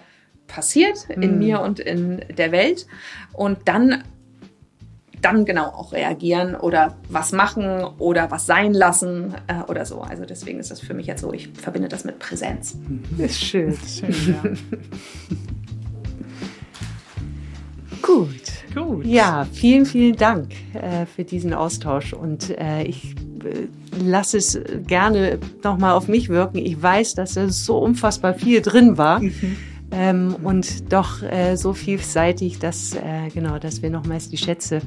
passiert in mm. mir und in der Welt und dann dann genau auch reagieren oder was machen oder was sein lassen äh, oder so. Also deswegen ist das für mich jetzt so, ich verbinde das mit Präsenz. Das ist schön. schön ja. (laughs) Gut. Gut. Ja, vielen, vielen Dank äh, für diesen Austausch und äh, ich äh, lasse es gerne nochmal auf mich wirken. Ich weiß, dass es so unfassbar viel drin war. Mhm ähm, und doch äh, so vielseitig, dass, äh, genau, dass wir nochmals die Schätze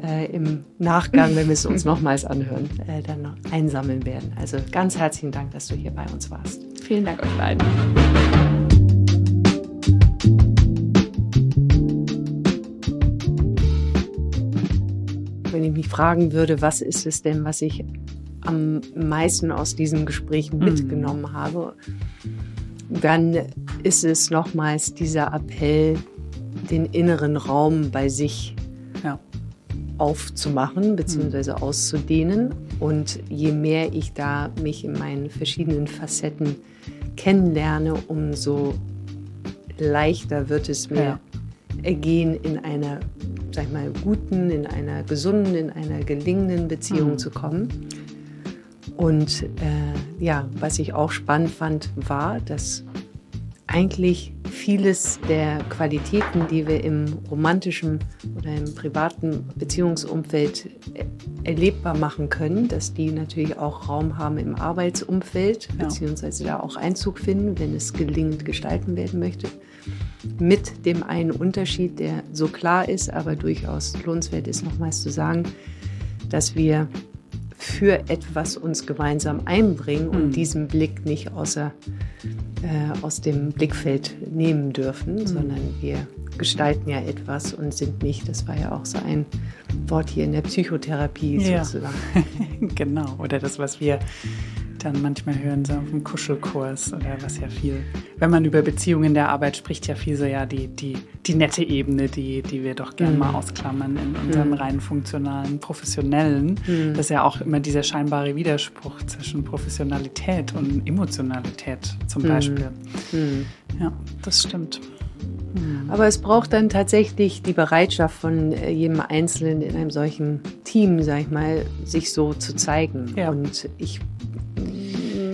äh, im Nachgang, wenn wir es uns (laughs) nochmals anhören, äh, dann noch einsammeln werden. Also ganz herzlichen Dank, dass du hier bei uns warst. Vielen Dank euch beiden. Wenn ich mich fragen würde, was ist es denn, was ich am meisten aus diesem Gespräch mhm. mitgenommen habe, dann ist es nochmals dieser Appell, den inneren Raum bei sich ja. aufzumachen bzw. Mhm. auszudehnen. Und je mehr ich da mich in meinen verschiedenen Facetten kennenlerne, umso leichter wird es mir ja. ergehen, in einer, sag mal, guten, in einer gesunden, in einer gelingenden Beziehung mhm. zu kommen. Und äh, ja, was ich auch spannend fand, war, dass eigentlich vieles der Qualitäten, die wir im romantischen oder im privaten Beziehungsumfeld erlebbar machen können, dass die natürlich auch Raum haben im Arbeitsumfeld, ja. beziehungsweise da auch Einzug finden, wenn es gelingend gestalten werden möchte. Mit dem einen Unterschied, der so klar ist, aber durchaus lohnenswert ist, nochmals zu sagen, dass wir für etwas uns gemeinsam einbringen und mhm. diesen Blick nicht außer, äh, aus dem Blickfeld nehmen dürfen, mhm. sondern wir gestalten ja etwas und sind nicht, das war ja auch so ein Wort hier in der Psychotherapie ja. sozusagen. (laughs) genau, oder das, was wir dann manchmal hören, so auf dem Kuschelkurs oder was ja viel, wenn man über Beziehungen der Arbeit spricht, ja viel so ja die, die, die nette Ebene, die, die wir doch gerne mhm. mal ausklammern in unserem mhm. rein funktionalen, professionellen. Mhm. Das ist ja auch immer dieser scheinbare Widerspruch zwischen Professionalität und Emotionalität zum mhm. Beispiel. Mhm. Ja, das stimmt. Mhm. Aber es braucht dann tatsächlich die Bereitschaft von äh, jedem Einzelnen in einem solchen Team, sag ich mal, sich so zu zeigen. Ja. Und ich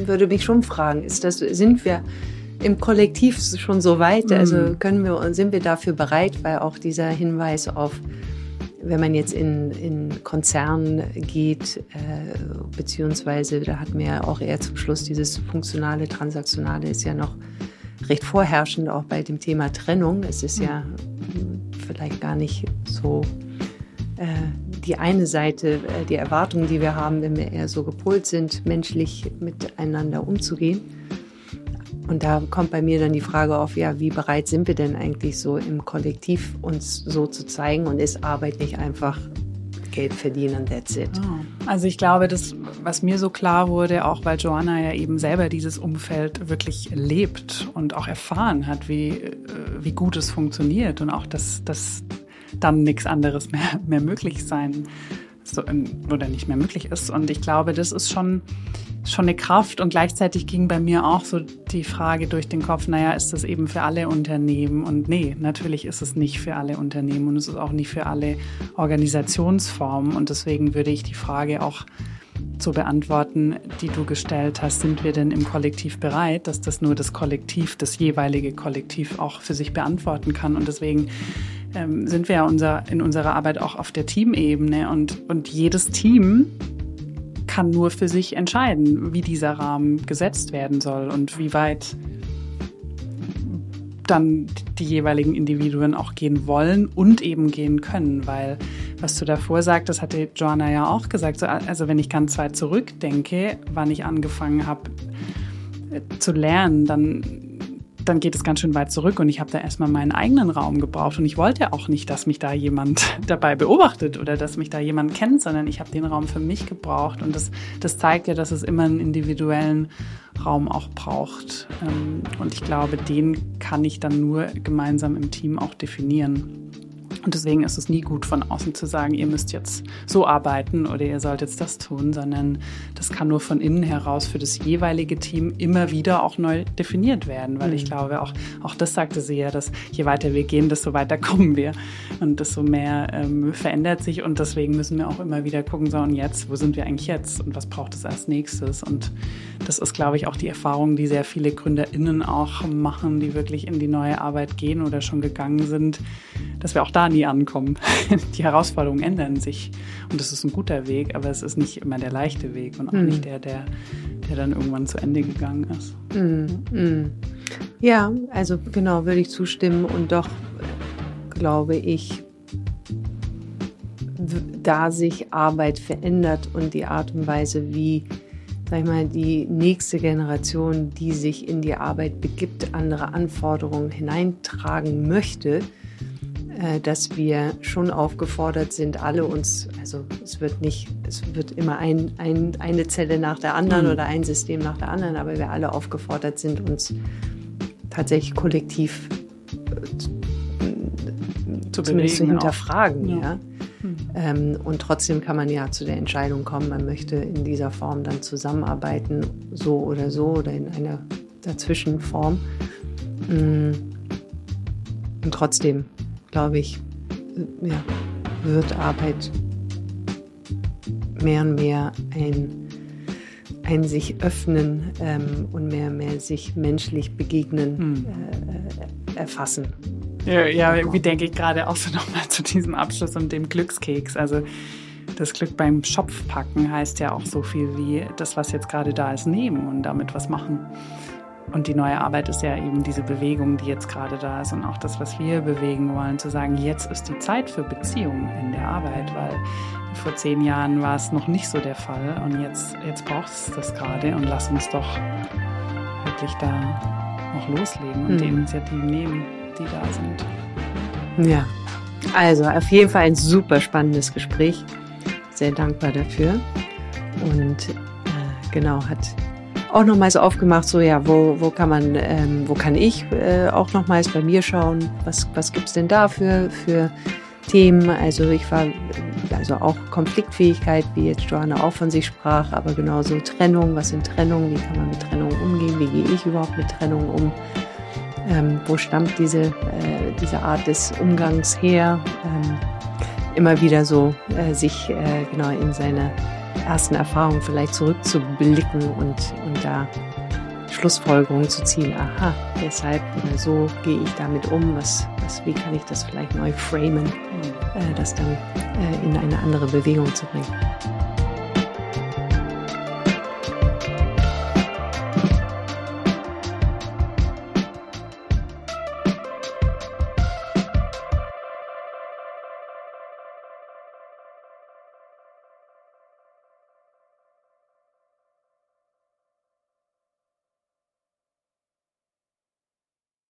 würde mich schon fragen, ist das, sind wir im Kollektiv schon so weit? Mhm. Also können wir, sind wir dafür bereit, weil auch dieser Hinweis auf wenn man jetzt in, in Konzernen geht, äh, beziehungsweise da hatten wir ja auch eher zum Schluss dieses funktionale, transaktionale ist ja noch recht vorherrschend auch bei dem Thema Trennung. Es ist ja vielleicht gar nicht so äh, die eine Seite, äh, die Erwartungen, die wir haben, wenn wir eher so gepolt sind, menschlich miteinander umzugehen. Und da kommt bei mir dann die Frage auf, ja, wie bereit sind wir denn eigentlich so im Kollektiv uns so zu zeigen und ist Arbeit nicht einfach Geld verdienen, that's it. Oh. Also ich glaube, das, was mir so klar wurde, auch weil Joanna ja eben selber dieses Umfeld wirklich lebt und auch erfahren hat, wie, äh, wie gut es funktioniert und auch, dass, dass dann nichts anderes mehr, (laughs) mehr möglich sein so, oder nicht mehr möglich ist. Und ich glaube, das ist schon schon eine Kraft und gleichzeitig ging bei mir auch so die Frage durch den Kopf, naja, ist das eben für alle Unternehmen? Und nee, natürlich ist es nicht für alle Unternehmen und es ist auch nicht für alle Organisationsformen. Und deswegen würde ich die Frage auch so beantworten, die du gestellt hast, sind wir denn im Kollektiv bereit, dass das nur das Kollektiv, das jeweilige Kollektiv auch für sich beantworten kann. Und deswegen ähm, sind wir ja unser, in unserer Arbeit auch auf der Teamebene und, und jedes Team kann nur für sich entscheiden, wie dieser Rahmen gesetzt werden soll und wie weit dann die jeweiligen Individuen auch gehen wollen und eben gehen können, weil was du davor sagtest, hatte Joanna ja auch gesagt, so, also wenn ich ganz weit zurückdenke, wann ich angefangen habe äh, zu lernen, dann dann geht es ganz schön weit zurück und ich habe da erstmal meinen eigenen Raum gebraucht. Und ich wollte auch nicht, dass mich da jemand (laughs) dabei beobachtet oder dass mich da jemand kennt, sondern ich habe den Raum für mich gebraucht. Und das, das zeigt ja, dass es immer einen individuellen Raum auch braucht. Ähm, und ich glaube, den kann ich dann nur gemeinsam im Team auch definieren. Und deswegen ist es nie gut, von außen zu sagen, ihr müsst jetzt so arbeiten oder ihr sollt jetzt das tun, sondern das kann nur von innen heraus für das jeweilige Team immer wieder auch neu definiert werden, weil mhm. ich glaube, auch, auch das sagte sie ja, dass je weiter wir gehen, desto weiter (laughs) kommen wir. Und desto mehr ähm, verändert sich. Und deswegen müssen wir auch immer wieder gucken, so und jetzt, wo sind wir eigentlich jetzt? Und was braucht es als nächstes? Und das ist, glaube ich, auch die Erfahrung, die sehr viele GründerInnen auch machen, die wirklich in die neue Arbeit gehen oder schon gegangen sind, dass wir auch da nie ankommen. (laughs) Die Herausforderungen ändern sich und das ist ein guter Weg, aber es ist nicht immer der leichte Weg und auch mhm. nicht der, der, der dann irgendwann zu Ende gegangen ist. Mhm. Ja, also genau, würde ich zustimmen und doch glaube ich, da sich Arbeit verändert und die Art und Weise, wie sag ich mal, die nächste Generation, die sich in die Arbeit begibt, andere Anforderungen hineintragen möchte, dass wir schon aufgefordert sind, alle uns, also es wird nicht, es wird immer ein, ein, eine Zelle nach der anderen mhm. oder ein System nach der anderen, aber wir alle aufgefordert sind, uns tatsächlich kollektiv äh, zu, zumindest zu hinterfragen. Ja. ja. Mhm. Ähm, und trotzdem kann man ja zu der Entscheidung kommen, man möchte in dieser Form dann zusammenarbeiten, so oder so oder in einer Dazwischenform. Mm. Und trotzdem glaube ich, ja, wird Arbeit mehr und mehr ein, ein sich öffnen ähm, und mehr und mehr sich menschlich begegnen hm. äh, erfassen. Ja, ja irgendwie denke ich gerade auch so (laughs) nochmal zu diesem Abschluss und dem Glückskeks. Also das Glück beim Schopf packen heißt ja auch so viel wie das, was jetzt gerade da ist, nehmen und damit was machen. Und die neue Arbeit ist ja eben diese Bewegung, die jetzt gerade da ist und auch das, was wir bewegen wollen, zu sagen, jetzt ist die Zeit für Beziehungen in der Arbeit, weil vor zehn Jahren war es noch nicht so der Fall und jetzt, jetzt braucht es das gerade und lass uns doch wirklich da auch loslegen und mhm. die Initiativen nehmen, die da sind. Ja, also auf jeden Fall ein super spannendes Gespräch. Sehr dankbar dafür. Und äh, genau, hat auch nochmals aufgemacht, so ja, wo, wo kann man, ähm, wo kann ich äh, auch nochmals bei mir schauen, was, was gibt's denn da für, für Themen? Also ich war, also auch Konfliktfähigkeit, wie jetzt Johanna auch von sich sprach, aber genauso Trennung, was sind Trennungen, wie kann man mit Trennung umgehen, wie gehe ich überhaupt mit Trennung um? Ähm, wo stammt diese, äh, diese Art des Umgangs her? Ähm, immer wieder so äh, sich äh, genau in seine ersten Erfahrungen vielleicht zurückzublicken und, und da Schlussfolgerungen zu ziehen. Aha, deshalb oder so gehe ich damit um. Was, was, wie kann ich das vielleicht neu framen, äh, das dann äh, in eine andere Bewegung zu bringen.